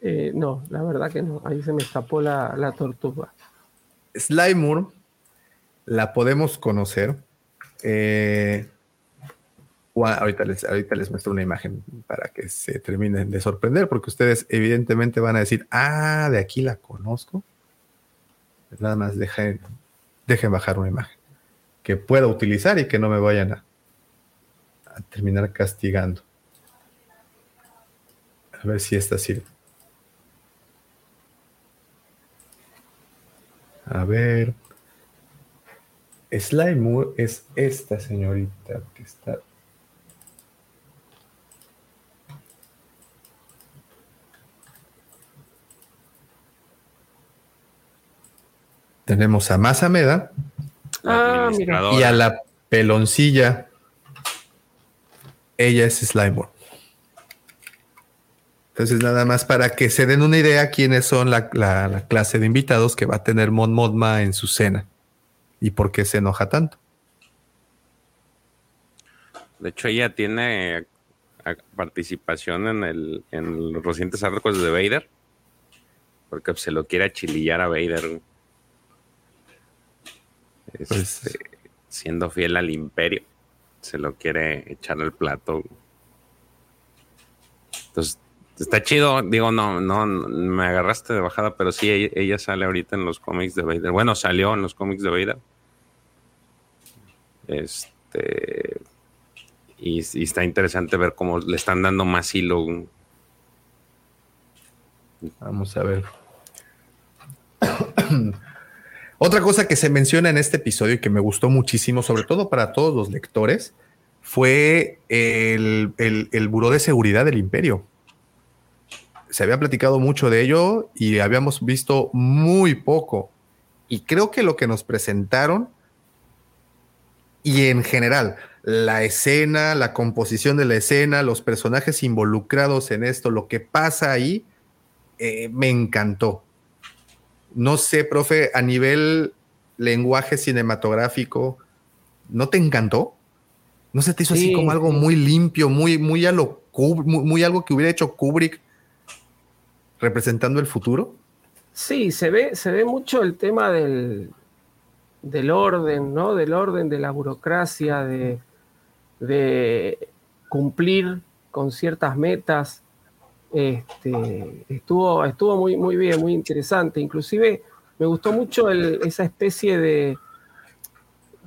Eh, no, la verdad que no. Ahí se me escapó la, tortuga. Sly Moore la podemos conocer. Ahorita les, ahorita les muestro una imagen para que se terminen de sorprender, porque ustedes evidentemente van a decir, ah, de aquí la conozco. Pues nada más dejen, dejen bajar una imagen que pueda utilizar y que no me vayan a, a terminar castigando. A ver si esta sirve. A ver. Slime es esta señorita que está. Tenemos a Mazameda Ah, y a la peloncilla. Ella es Slime Entonces, nada más para que se den una idea quiénes son la, la clase de invitados que va a tener Mon Modma en su cena y por qué se enoja tanto. De hecho, ella tiene participación en, el, en los recientes arcos de Vader, porque se lo quiere achilillar a Vader. Pues, este, siendo fiel al imperio, se lo quiere echar al plato. Entonces, está chido. Digo, no, no, me agarraste de bajada, pero sí, ella, sale ahorita en los cómics de Vader. Bueno, salió en los cómics de Vader. Este. Y, está interesante ver cómo le están dando más hilo. Vamos a ver. Otra cosa que se menciona en este episodio y que me gustó muchísimo, sobre todo para todos los lectores, fue el, el, el Buró de Seguridad del Imperio se había platicado mucho de ello y habíamos visto muy poco. Y creo que lo que nos presentaron y en general la escena, la composición de la escena, los personajes involucrados en esto, lo que pasa ahí, eh, me encantó. No sé, profe, a nivel lenguaje cinematográfico, ¿no te encantó? ¿No se te hizo así como algo muy limpio, muy, muy, a lo, muy algo que hubiera hecho Kubrick representando el futuro? Sí, se ve, se ve mucho el tema del, del orden, ¿no? Del orden de la burocracia, de, de cumplir con ciertas metas. Este, estuvo, estuvo muy, muy bien, muy interesante. Inclusive me gustó mucho esa especie de,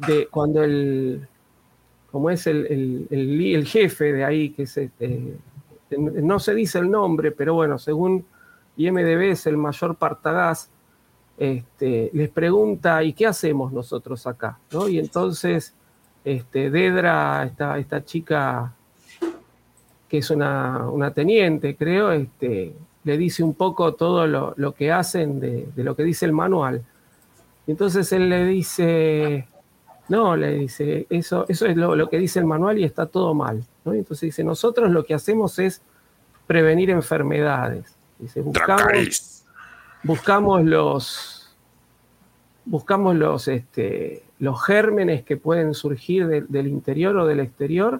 de cuando el, como es el, el, jefe de ahí, que se, este, no se dice el nombre, pero bueno, según IMDB es el mayor Partagás, este, les pregunta, ¿y qué hacemos nosotros acá? ¿No? Y entonces este, Dedra, esta, chica que es una, teniente, creo, este, le dice un poco todo lo, que hacen de, lo que dice el manual. Y entonces él le dice, no, le dice, eso, es lo, que dice el manual y está todo mal. ¿no? Entonces dice, nosotros lo que hacemos es prevenir enfermedades. Dice, buscamos, buscamos los, buscamos los, este, los gérmenes que pueden surgir del interior o del exterior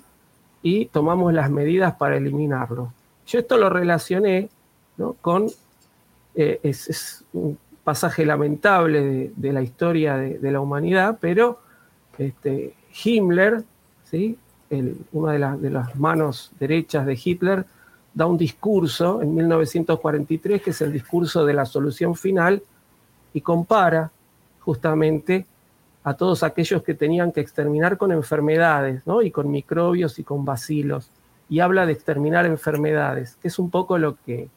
y tomamos las medidas para eliminarlos. Yo esto lo relacioné con, eh, es, un pasaje lamentable de, la historia de, la humanidad, pero este, Himmler, ¿sí? una de, de las manos derechas de Hitler, da un discurso en 1943, que es el discurso de la solución final, y compara justamente a todos aquellos que tenían que exterminar con enfermedades, ¿no? y con microbios y con bacilos, y habla de exterminar enfermedades, que es un poco lo que,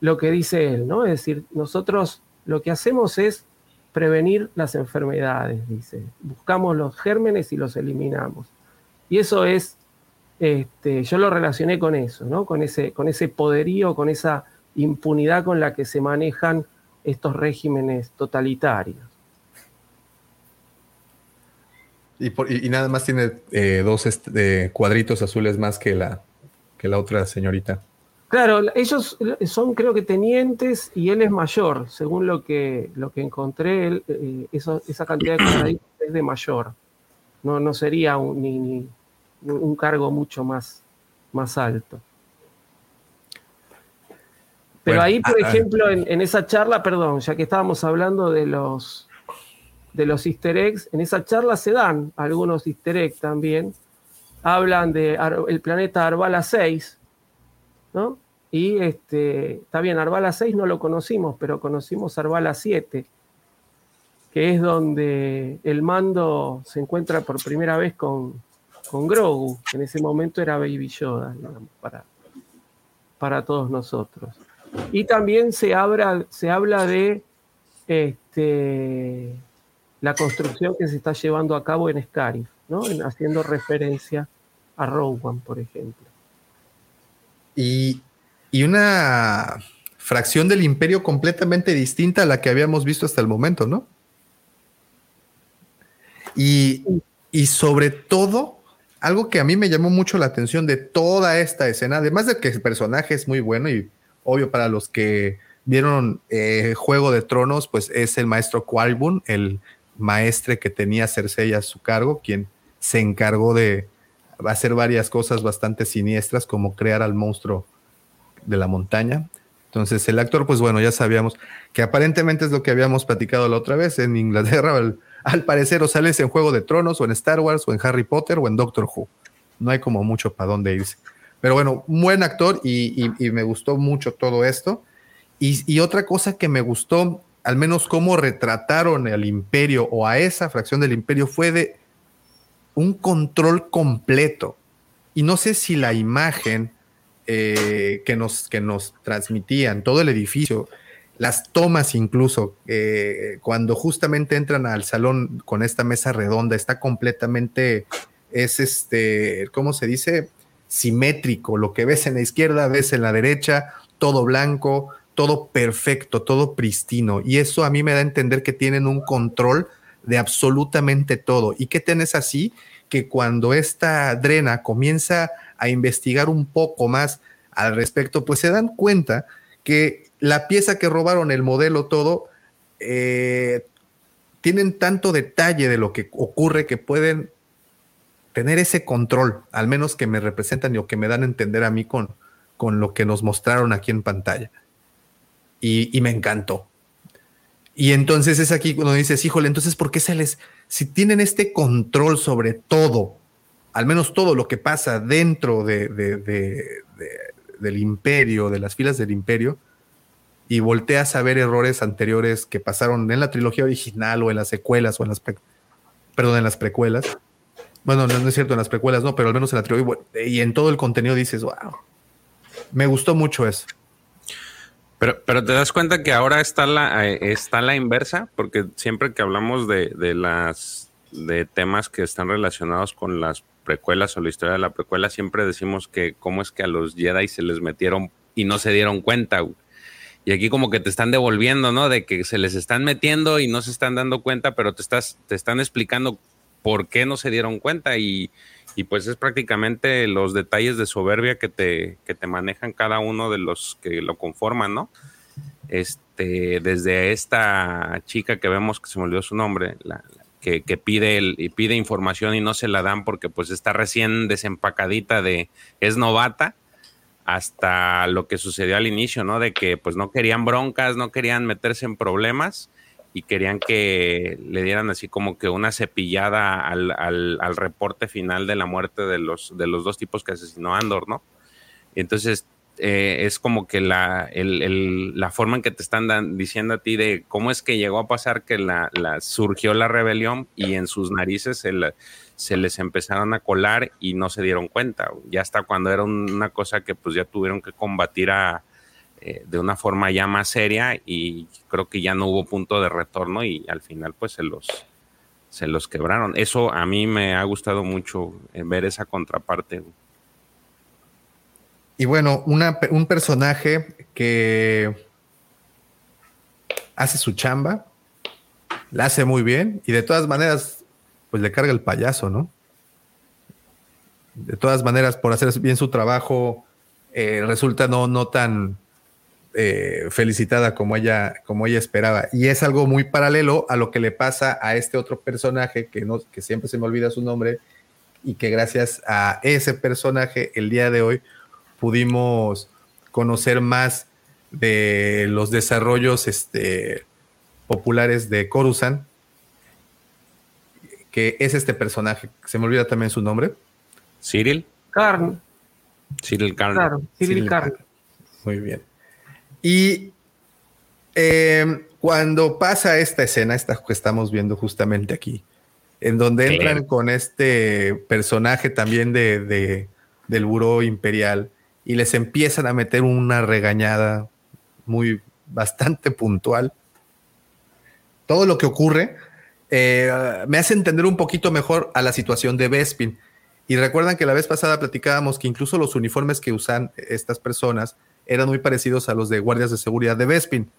lo que dice él, ¿no? Es decir, nosotros lo que hacemos es prevenir las enfermedades, dice. Buscamos los gérmenes y los eliminamos. Y eso es este, yo lo relacioné con eso, ¿no? con, ese, con ese poderío, con esa impunidad con la que se manejan estos regímenes totalitarios. Y, nada más tiene eh, dos este, cuadritos azules más que la, que la otra señorita. Claro, ellos son creo que tenientes y él es mayor, según lo que, lo que encontré, eh, esa cantidad de cuadritos es de mayor. No, no sería un, ni, un cargo mucho más, más alto. Pero ahí, por ah, ah. ejemplo, en, esa charla, perdón, ya que estábamos hablando de los, de los easter eggs, en esa charla se dan algunos easter eggs también, hablan de el planeta Arbala 6, ¿no? Y este, está bien, Arbala 6 no lo conocimos, pero conocimos Arbala 7, que es donde el mando se encuentra por primera vez con, con Grogu, en ese momento era Baby Yoda, para, para todos nosotros. Y también se habla, se habla de este, la construcción que se está llevando a cabo en Scarif, ¿no? haciendo referencia a One, por ejemplo. Y, y, una fracción del imperio completamente distinta a la que habíamos visto hasta el momento, ¿no? Y, y sobre todo, algo que a mí me llamó mucho la atención de toda esta escena, además de que el personaje es muy bueno y obvio para los que vieron eh, Juego de Tronos, pues es el maestro Qualbun, el maestre que tenía Cersei a su cargo, quien se encargó de hacer varias cosas bastante siniestras, como crear al monstruo de la montaña. Entonces, el actor, pues bueno, ya sabíamos que aparentemente es lo que habíamos platicado la otra vez en Inglaterra. al parecer, o sales en Juego de Tronos, o en Star Wars, o en Harry Potter, o en Doctor Who. No hay como mucho para dónde irse. Pero bueno, buen actor y, me gustó mucho todo esto. Y, otra cosa que me gustó, al menos cómo retrataron al imperio o a esa fracción del imperio, fue de un control completo. Y no sé si la imagen eh, que, nos, que nos transmitían, todo el edificio, las tomas incluso, eh, cuando justamente entran al salón con esta mesa redonda, está completamente, es este, ¿cómo se dice? simétrico. Lo que ves en la izquierda, ves en la derecha, todo blanco, todo perfecto, todo pristino. Y eso a mí me da a entender que tienen un control de absolutamente todo. ¿Y qué tenés así? Que cuando esta drena comienza a investigar un poco más al respecto, pues se dan cuenta que la pieza que robaron, el modelo, todo, eh, tienen tanto detalle de lo que ocurre que pueden tener ese control, al menos que me representan y o que me dan a entender a mí con, con lo que nos mostraron aquí en pantalla. Y, me encantó. Y entonces es aquí cuando dices, híjole, entonces, ¿por qué se les, si tienen este control sobre todo, al menos todo lo que pasa dentro de, del imperio, de las filas del imperio, y volteas a ver errores anteriores que pasaron en la trilogía original o en las secuelas o en las, perdón, en las precuelas, bueno, no, es cierto en las precuelas, no, pero al menos en la trilogía y en todo el contenido dices, wow, me gustó mucho eso. Pero, pero te das cuenta que ahora está la, eh, está la inversa, porque siempre que hablamos de, de, las de temas que están relacionados con las precuelas o la historia de la precuela, siempre decimos que cómo es que a los Jedi se les metieron y no se dieron cuenta. Y aquí como que te están devolviendo, ¿no? De que se les están metiendo y no se están dando cuenta, pero te estás, te están explicando por qué no se dieron cuenta y, pues es prácticamente los detalles de soberbia que te, que te manejan cada uno de los que lo conforman, ¿no? Este, desde esta chica que vemos que se me olvidó su nombre, la, que, pide y pide información y no se la dan porque pues está recién desempacadita de es novata hasta lo que sucedió al inicio, ¿no? De que pues no querían broncas, no querían meterse en problemas y querían que le dieran así como que una cepillada al, al, reporte final de la muerte de los, de los dos tipos que asesinó Andor, ¿no? Entonces eh, es como que la, la forma en que te están diciendo a ti de cómo es que llegó a pasar que la, surgió la rebelión y en sus narices se, se, les empezaron a colar y no se dieron cuenta. Ya hasta cuando era una cosa que pues ya tuvieron que combatir a, eh, de una forma ya más seria y creo que ya no hubo punto de retorno y al final pues se los, se los quebraron. Eso a mí me ha gustado mucho eh, ver esa contraparte. Y bueno, un personaje que hace su chamba, la hace muy bien y de todas maneras pues le carga el payaso, ¿no? De todas maneras, por hacer bien su trabajo, eh, resulta no, no tan eh, felicitada como ella, como ella esperaba. Y es algo muy paralelo a lo que le pasa a este otro personaje que, no, que siempre se me olvida su nombre y que gracias a ese personaje el día de hoy pudimos conocer más de los desarrollos este, populares de Coruscant, que es este personaje, se me olvida también su nombre, Cyril. Carn. Cyril Carn. Claro, Cyril, Carn. Muy bien. Y eh, cuando pasa esta escena, esta que estamos viendo justamente aquí, en donde entran con este personaje también de, de, del buró imperial y les empiezan a meter una regañada muy bastante puntual. Todo lo que ocurre eh, me hace entender un poquito mejor a la situación de Bespin. Y recuerdan que la vez pasada platicábamos que incluso los uniformes que usan estas personas eran muy parecidos a los de guardias de seguridad de Bespin.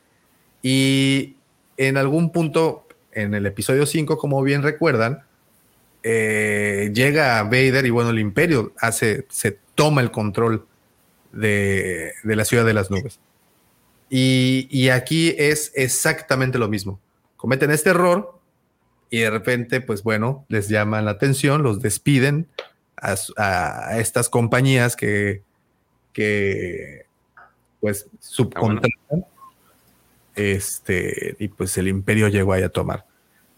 Y en algún punto, en el episodio 5, como bien recuerdan, eh, llega Vader y bueno, el imperio hace, se toma el control de, la ciudad de las nubes. Y, aquí es exactamente lo mismo. Cometen este error y de repente, pues bueno, les llaman la atención, los despiden a, estas compañías que, que pues subcontratan. Este, y pues el imperio llegó ahí a tomar.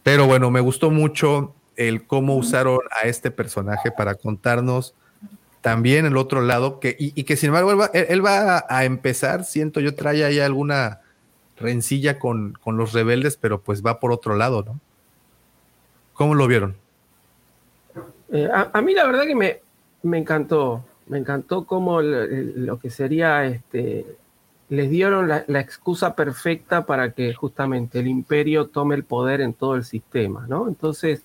Pero bueno, me gustó mucho el cómo usaron a este personaje para contarnos también el otro lado, que, y, que sin embargo él va, a, empezar, siento yo, trae ahí alguna rencilla con, con, los rebeldes, pero pues va por otro lado, ¿no? ¿Cómo lo vieron? Eh, a, mí la verdad que me, me encantó, me encantó cómo lo que sería, este, les dieron la, la, excusa perfecta para que justamente el imperio tome el poder en todo el sistema, ¿no? Entonces,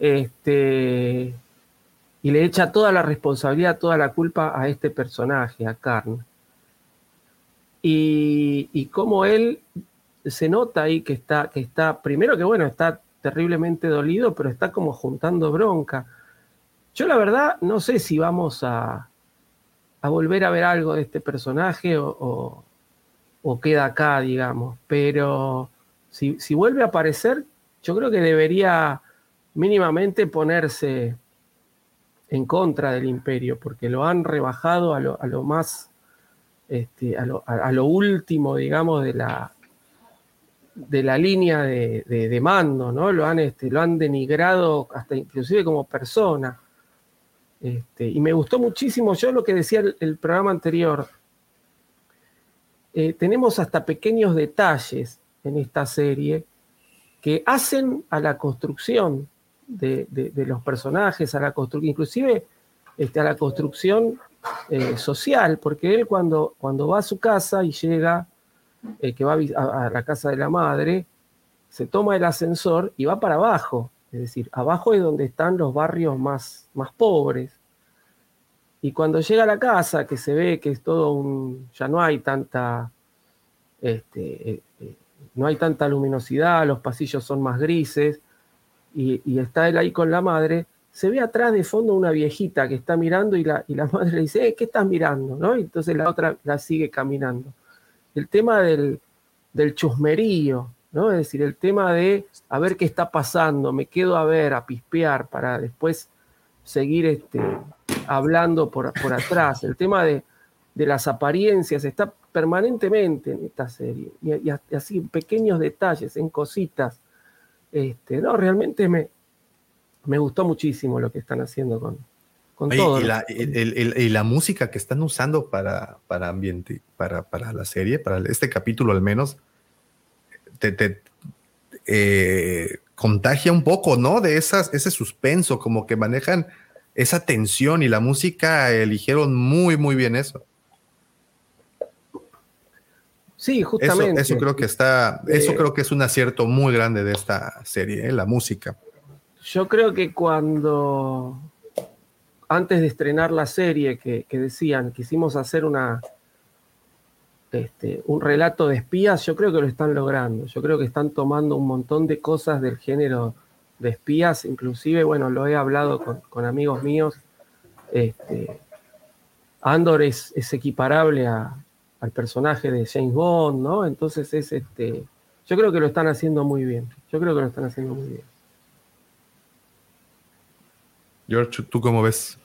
este, y le echa toda la responsabilidad, toda la culpa a este personaje, a Karn. Y, y cómo él se nota ahí que está, que está, primero que bueno, está terriblemente dolido, pero está como juntando bronca. Yo la verdad no sé si vamos a, a volver a ver algo de este personaje o, o, queda acá, digamos, pero si, si, vuelve a aparecer, yo creo que debería mínimamente ponerse en contra del imperio, porque lo han rebajado a lo, más, este, a, lo, último, digamos, de la, de la línea de, de, mando, ¿no? Lo han, este, lo han denigrado hasta inclusive como persona. Este, y me gustó muchísimo, yo lo que decía el, programa anterior, eh, tenemos hasta pequeños detalles en esta serie que hacen a la construcción de, los personajes, a la construcción, inclusive este, a la construcción eh, social, porque él cuando, cuando va a su casa y llega, eh, que va a, la casa de la madre, se toma el ascensor y va para abajo, es decir, abajo es donde están los barrios más, más pobres. Y cuando llega a la casa, que se ve que es todo un, ya no hay tanta, este, eh, no hay tanta luminosidad, los pasillos son más grises, y, está él ahí con la madre, se ve atrás de fondo una viejita que está mirando y la, y la madre le dice, eh, ¿qué estás mirando? ¿no? Y entonces la otra la sigue caminando. El tema del, del chusmerío, ¿no? Es decir, el tema de a ver qué está pasando, me quedo a ver, a pispear para después seguir este, hablando por, por atrás. El tema de, de, las apariencias está permanentemente en esta serie. Y, y así en pequeños detalles, en cositas este, no, realmente me, me gustó muchísimo lo que están haciendo con, con todo. Y la, música que están usando para, para ambiente, para, para la serie, para este capítulo al menos, te, eh, contagia un poco, ¿no? De esas, ese suspenso, como que manejan esa tensión y la música eligieron muy, muy bien eso. Sí, justamente. Eso, creo que está, eso creo que es un acierto muy grande de esta serie, ¿eh? la música. Yo creo que cuando antes de estrenar la serie que, decían quisimos hacer una este, un relato de espías, yo creo que lo están logrando. Yo creo que están tomando un montón de cosas del género de espías, inclusive, bueno, lo he hablado con, amigos míos. Este, Andor es equiparable a, al personaje de James Bond, ¿no? Entonces es este. Yo creo que lo están haciendo muy bien. Yo creo que lo están haciendo muy bien. George, ¿tú cómo ves?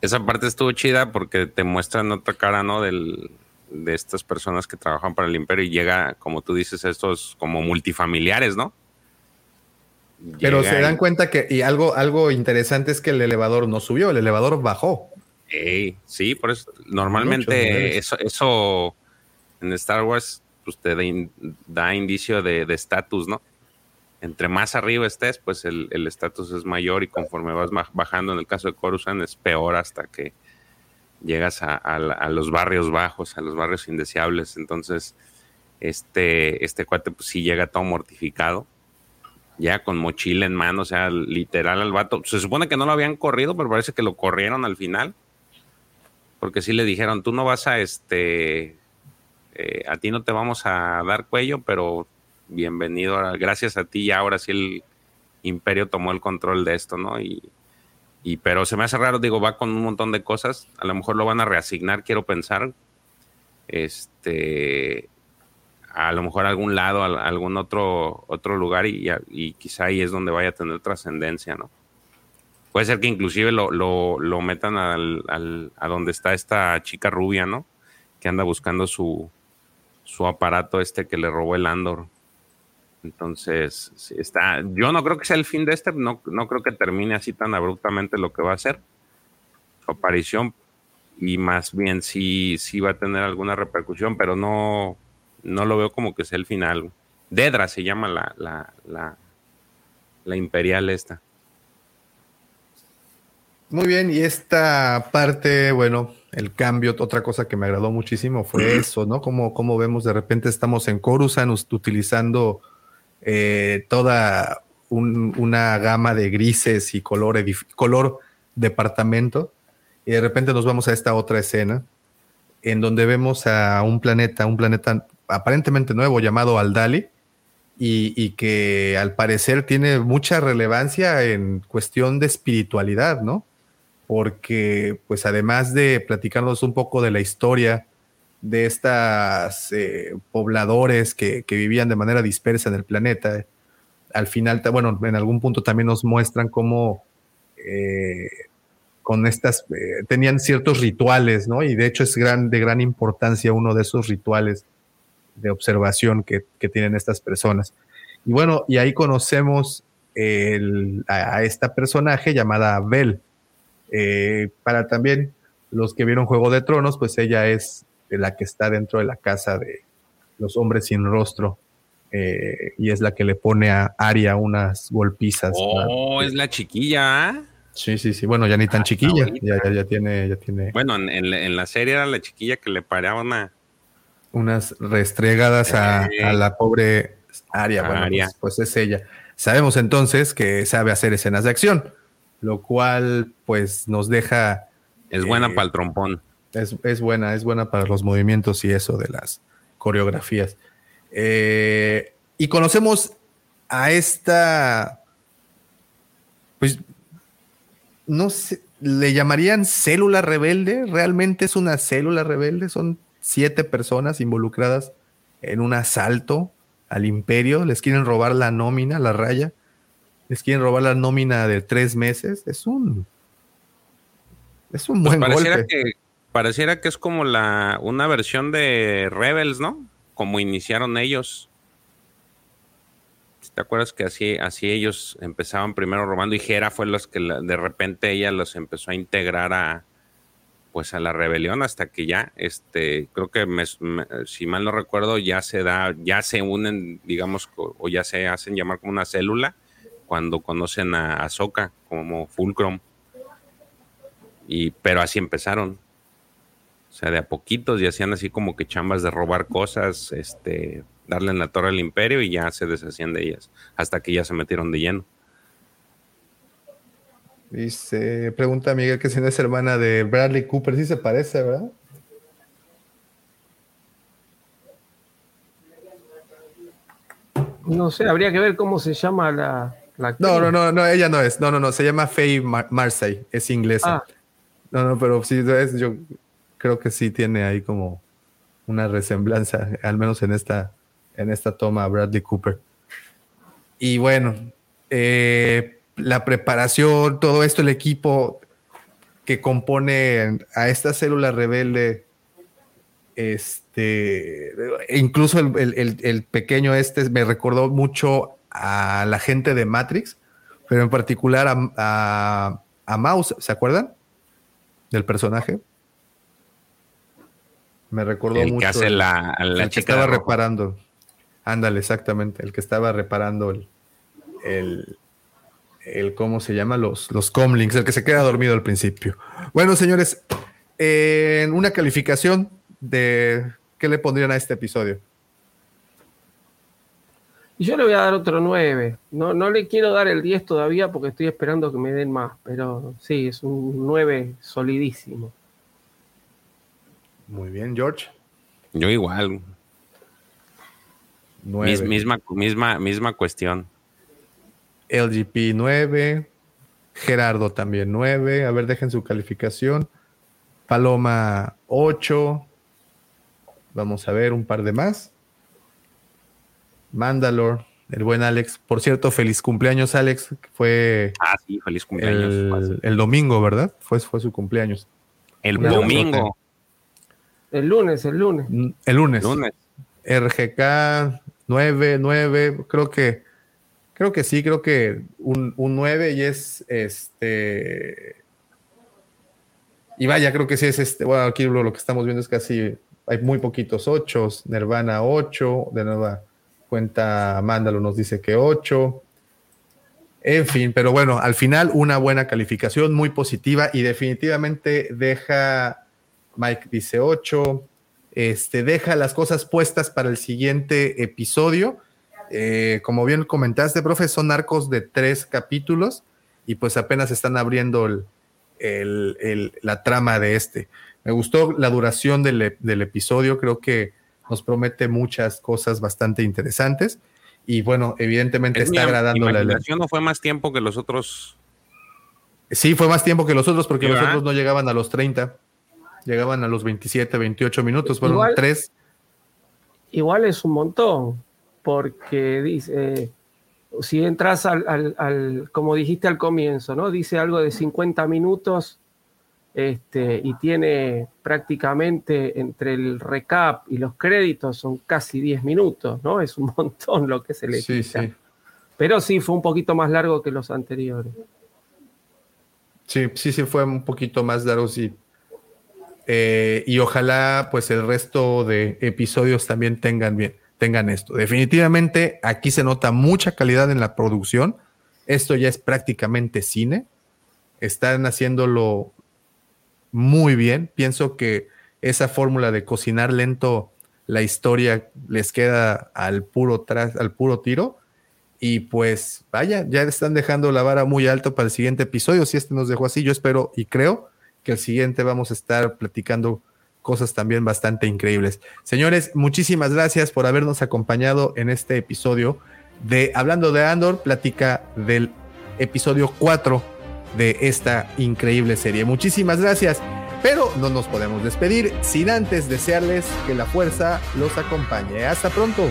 Esa parte estuvo chida porque te muestran otra cara, ¿no? Del, de estas personas que trabajan para el imperio y llega, como tú dices, estos como multifamiliares, ¿no? Pero se dan cuenta que, y algo, algo interesante es que el elevador no subió, el elevador bajó. Sí, por eso normalmente eso, eso en Star Wars pues te da, indicio de estatus, ¿no? Entre más arriba estés, pues el estatus es mayor y conforme vas bajando, en el caso de Coruscant es peor hasta que llegas a, los barrios bajos, a los barrios indeseables. Entonces, este, este cuate pues sí llega todo mortificado, ya con mochila en mano, o sea, literal al vato. Se supone que no lo habían corrido, pero parece que lo corrieron al final. Porque sí le dijeron, tú no vas a este, eh, a ti no te vamos a dar cuello, pero bienvenido, gracias a ti, y ahora sí el imperio tomó el control de esto, ¿no? Y, y pero se me hace raro, digo, va con un montón de cosas, a lo mejor lo van a reasignar, quiero pensar, este, a lo mejor a algún lado, algún otro, otro lugar y, y, quizá ahí es donde vaya a tener trascendencia, ¿no? Puede ser que inclusive lo, lo, metan al, al, a donde está esta chica rubia, ¿no? Que anda buscando su, su aparato este que le robó el Andor. Entonces, está, yo no creo que sea el fin de este, no, no creo que termine así tan abruptamente lo que va a hacer su aparición y más bien sí, sí va a tener alguna repercusión, pero no, no lo veo como que sea el final. Dedra se llama la, la, la, la imperial esta. Muy bien, y esta parte, bueno, el cambio, otra cosa que me agradó muchísimo fue eso, ¿no? Como, como vemos de repente estamos en Coruscant utilizando eh, toda una gama de grises y color, color departamento. Y de repente nos vamos a esta otra escena en donde vemos a un planeta, un planeta aparentemente nuevo llamado Aldali, y, y, que al parecer tiene mucha relevancia en cuestión de espiritualidad, ¿no? Porque, pues además de platicarnos un poco de la historia de estas eh, pobladores que, vivían de manera dispersa en el planeta. Al final, bueno, en algún punto también nos muestran cómo eh, con estas eh, tenían ciertos rituales, ¿no? Y de hecho es gran, de gran importancia uno de esos rituales de observación que, tienen estas personas. Y bueno, y ahí conocemos a, esta personaje llamada Bel. para también los que vieron Juego de Tronos, pues ella es la que está dentro de la casa de los hombres sin rostro. Eh, y es la que le pone a Aria unas golpizas. Oh, es la chiquilla. ¿ah? Sí, sí, sí. Bueno, ya ni tan ah, chiquilla. Ya, ya, tiene, ya tiene. Bueno, en, la serie era la chiquilla que le paraba una. Unas restregadas a, la pobre Aria. Bueno, Pues, pues, es ella. Sabemos entonces que sabe hacer escenas de acción, lo cual, pues, nos deja. Es buena eh, para el trompón. Es, buena, es buena para los movimientos y eso de las coreografías. Eh, y conocemos a esta, pues, no sé, le llamarían célula rebelde. Realmente es una célula rebelde. Son siete personas involucradas en un asalto al imperio. Les quieren robar la nómina, la raya. Les quieren robar la nómina de tres meses. Es un, es un pues buen golpe pareciera que es como la una versión de Rebels, ¿no? Como iniciaron ellos. ¿Te acuerdas que así, así ellos empezaban primero robando y Jera fue los que de repente ella los empezó a integrar a pues a la rebelión hasta que ya, este, creo que si mal no recuerdo, ya se da, ya se unen, digamos, o ya se hacen llamar como una célula cuando conocen a Ahsoka como Fulcrum. Y, pero así empezaron. O sea, de a poquitos y hacían así como que chambas de robar cosas, este, darle en la torre al imperio y ya se deshacían de ellas, hasta que ya se metieron de lleno. Dice, pregunta Miguel que si no es hermana de Bradley Cooper, sí se parece, ¿verdad? No sé, habría que ver cómo se llama la, No, no, no, no, ella no es. No, no, no, se llama Faye Marseille, es inglesa. Ah. No, no, pero sí es, yo creo que sí tiene ahí como una resemblanza, al menos en esta, en esta toma, Bradley Cooper. Y bueno, eh, la preparación, todo esto, el equipo que compone a esta célula rebelde, este, incluso el, pequeño este me recordó mucho a la gente de Matrix, pero en particular a, a, Mouse, ¿se acuerdan? Del personaje. Me recordó el mucho. Que hace la, el que estaba reparando. Ándale, exactamente. El que estaba reparando el, el, el ¿cómo se llama? Los, los comlinks, el que se queda dormido al principio. Bueno, señores, en una calificación de qué le pondrían a este episodio. Yo le voy a dar otro 9. No, no le quiero dar el 10 todavía porque estoy esperando que me den más, pero sí, es un 9 solidísimo. Muy bien, George. Yo igual. misma, misma, misma cuestión. LGP 9. Gerardo también 9. A ver, dejen su calificación. Paloma 8. Vamos a ver un par de más. Mandalore, el buen Alex. Por cierto, feliz cumpleaños, Alex. Fue. Ah, sí, feliz cumpleaños. El, domingo, ¿verdad? Fue, fue su cumpleaños. El domingo. El lunes, el lunes. El lunes. RGK 9, 9. Creo que. Creo que sí, creo que un, un 9 y es este. Y vaya, creo que sí es este. Bueno, aquí lo, que estamos viendo es casi. Hay muy poquitos 8. Nirvana 8. De nueva cuenta Mándalo nos dice que 8. En fin, pero bueno, al final una buena calificación, muy positiva y definitivamente deja, Mike dice 8, este, deja las cosas puestas para el siguiente episodio. Eh, como bien comentaste, profe, son arcos de tres capítulos y pues apenas están abriendo la trama de este. Me gustó la duración del, del episodio, creo que nos promete muchas cosas bastante interesantes. Y bueno, evidentemente está agradando la elección. ¿No fue más tiempo que los otros? Sí, fue más tiempo que los otros porque los otros no llegaban a los 30, llegaban a los 27, 28 minutos, fueron igual, tres. Igual es un montón, porque dice, si entras al, al, como dijiste al comienzo, ¿no? Dice algo de 50 minutos este, y tiene prácticamente entre el recap y los créditos son casi 10 minutos, ¿no? Es un montón lo que se le sí, Sí. Pero sí, fue un poquito más largo que los anteriores. Sí, sí, sí, fue un poquito más largo, sí. Eh, y ojalá, pues, el resto de episodios también tengan bien, tengan esto. Definitivamente, aquí se nota mucha calidad en la producción. Esto ya es prácticamente cine. Están haciéndolo muy bien. Pienso que esa fórmula de cocinar lento la historia les queda al puro, tras, al puro tiro. Y pues vaya, ya están dejando la vara muy alto para el siguiente episodio. Si este nos dejó así, yo espero y creo que el siguiente vamos a estar platicando cosas también bastante increíbles. Señores, muchísimas gracias por habernos acompañado en este episodio de Hablando de Andor, plática del episodio 4 de esta increíble serie. Muchísimas gracias, pero no nos podemos despedir sin antes desearles que la fuerza los acompañe. Hasta pronto.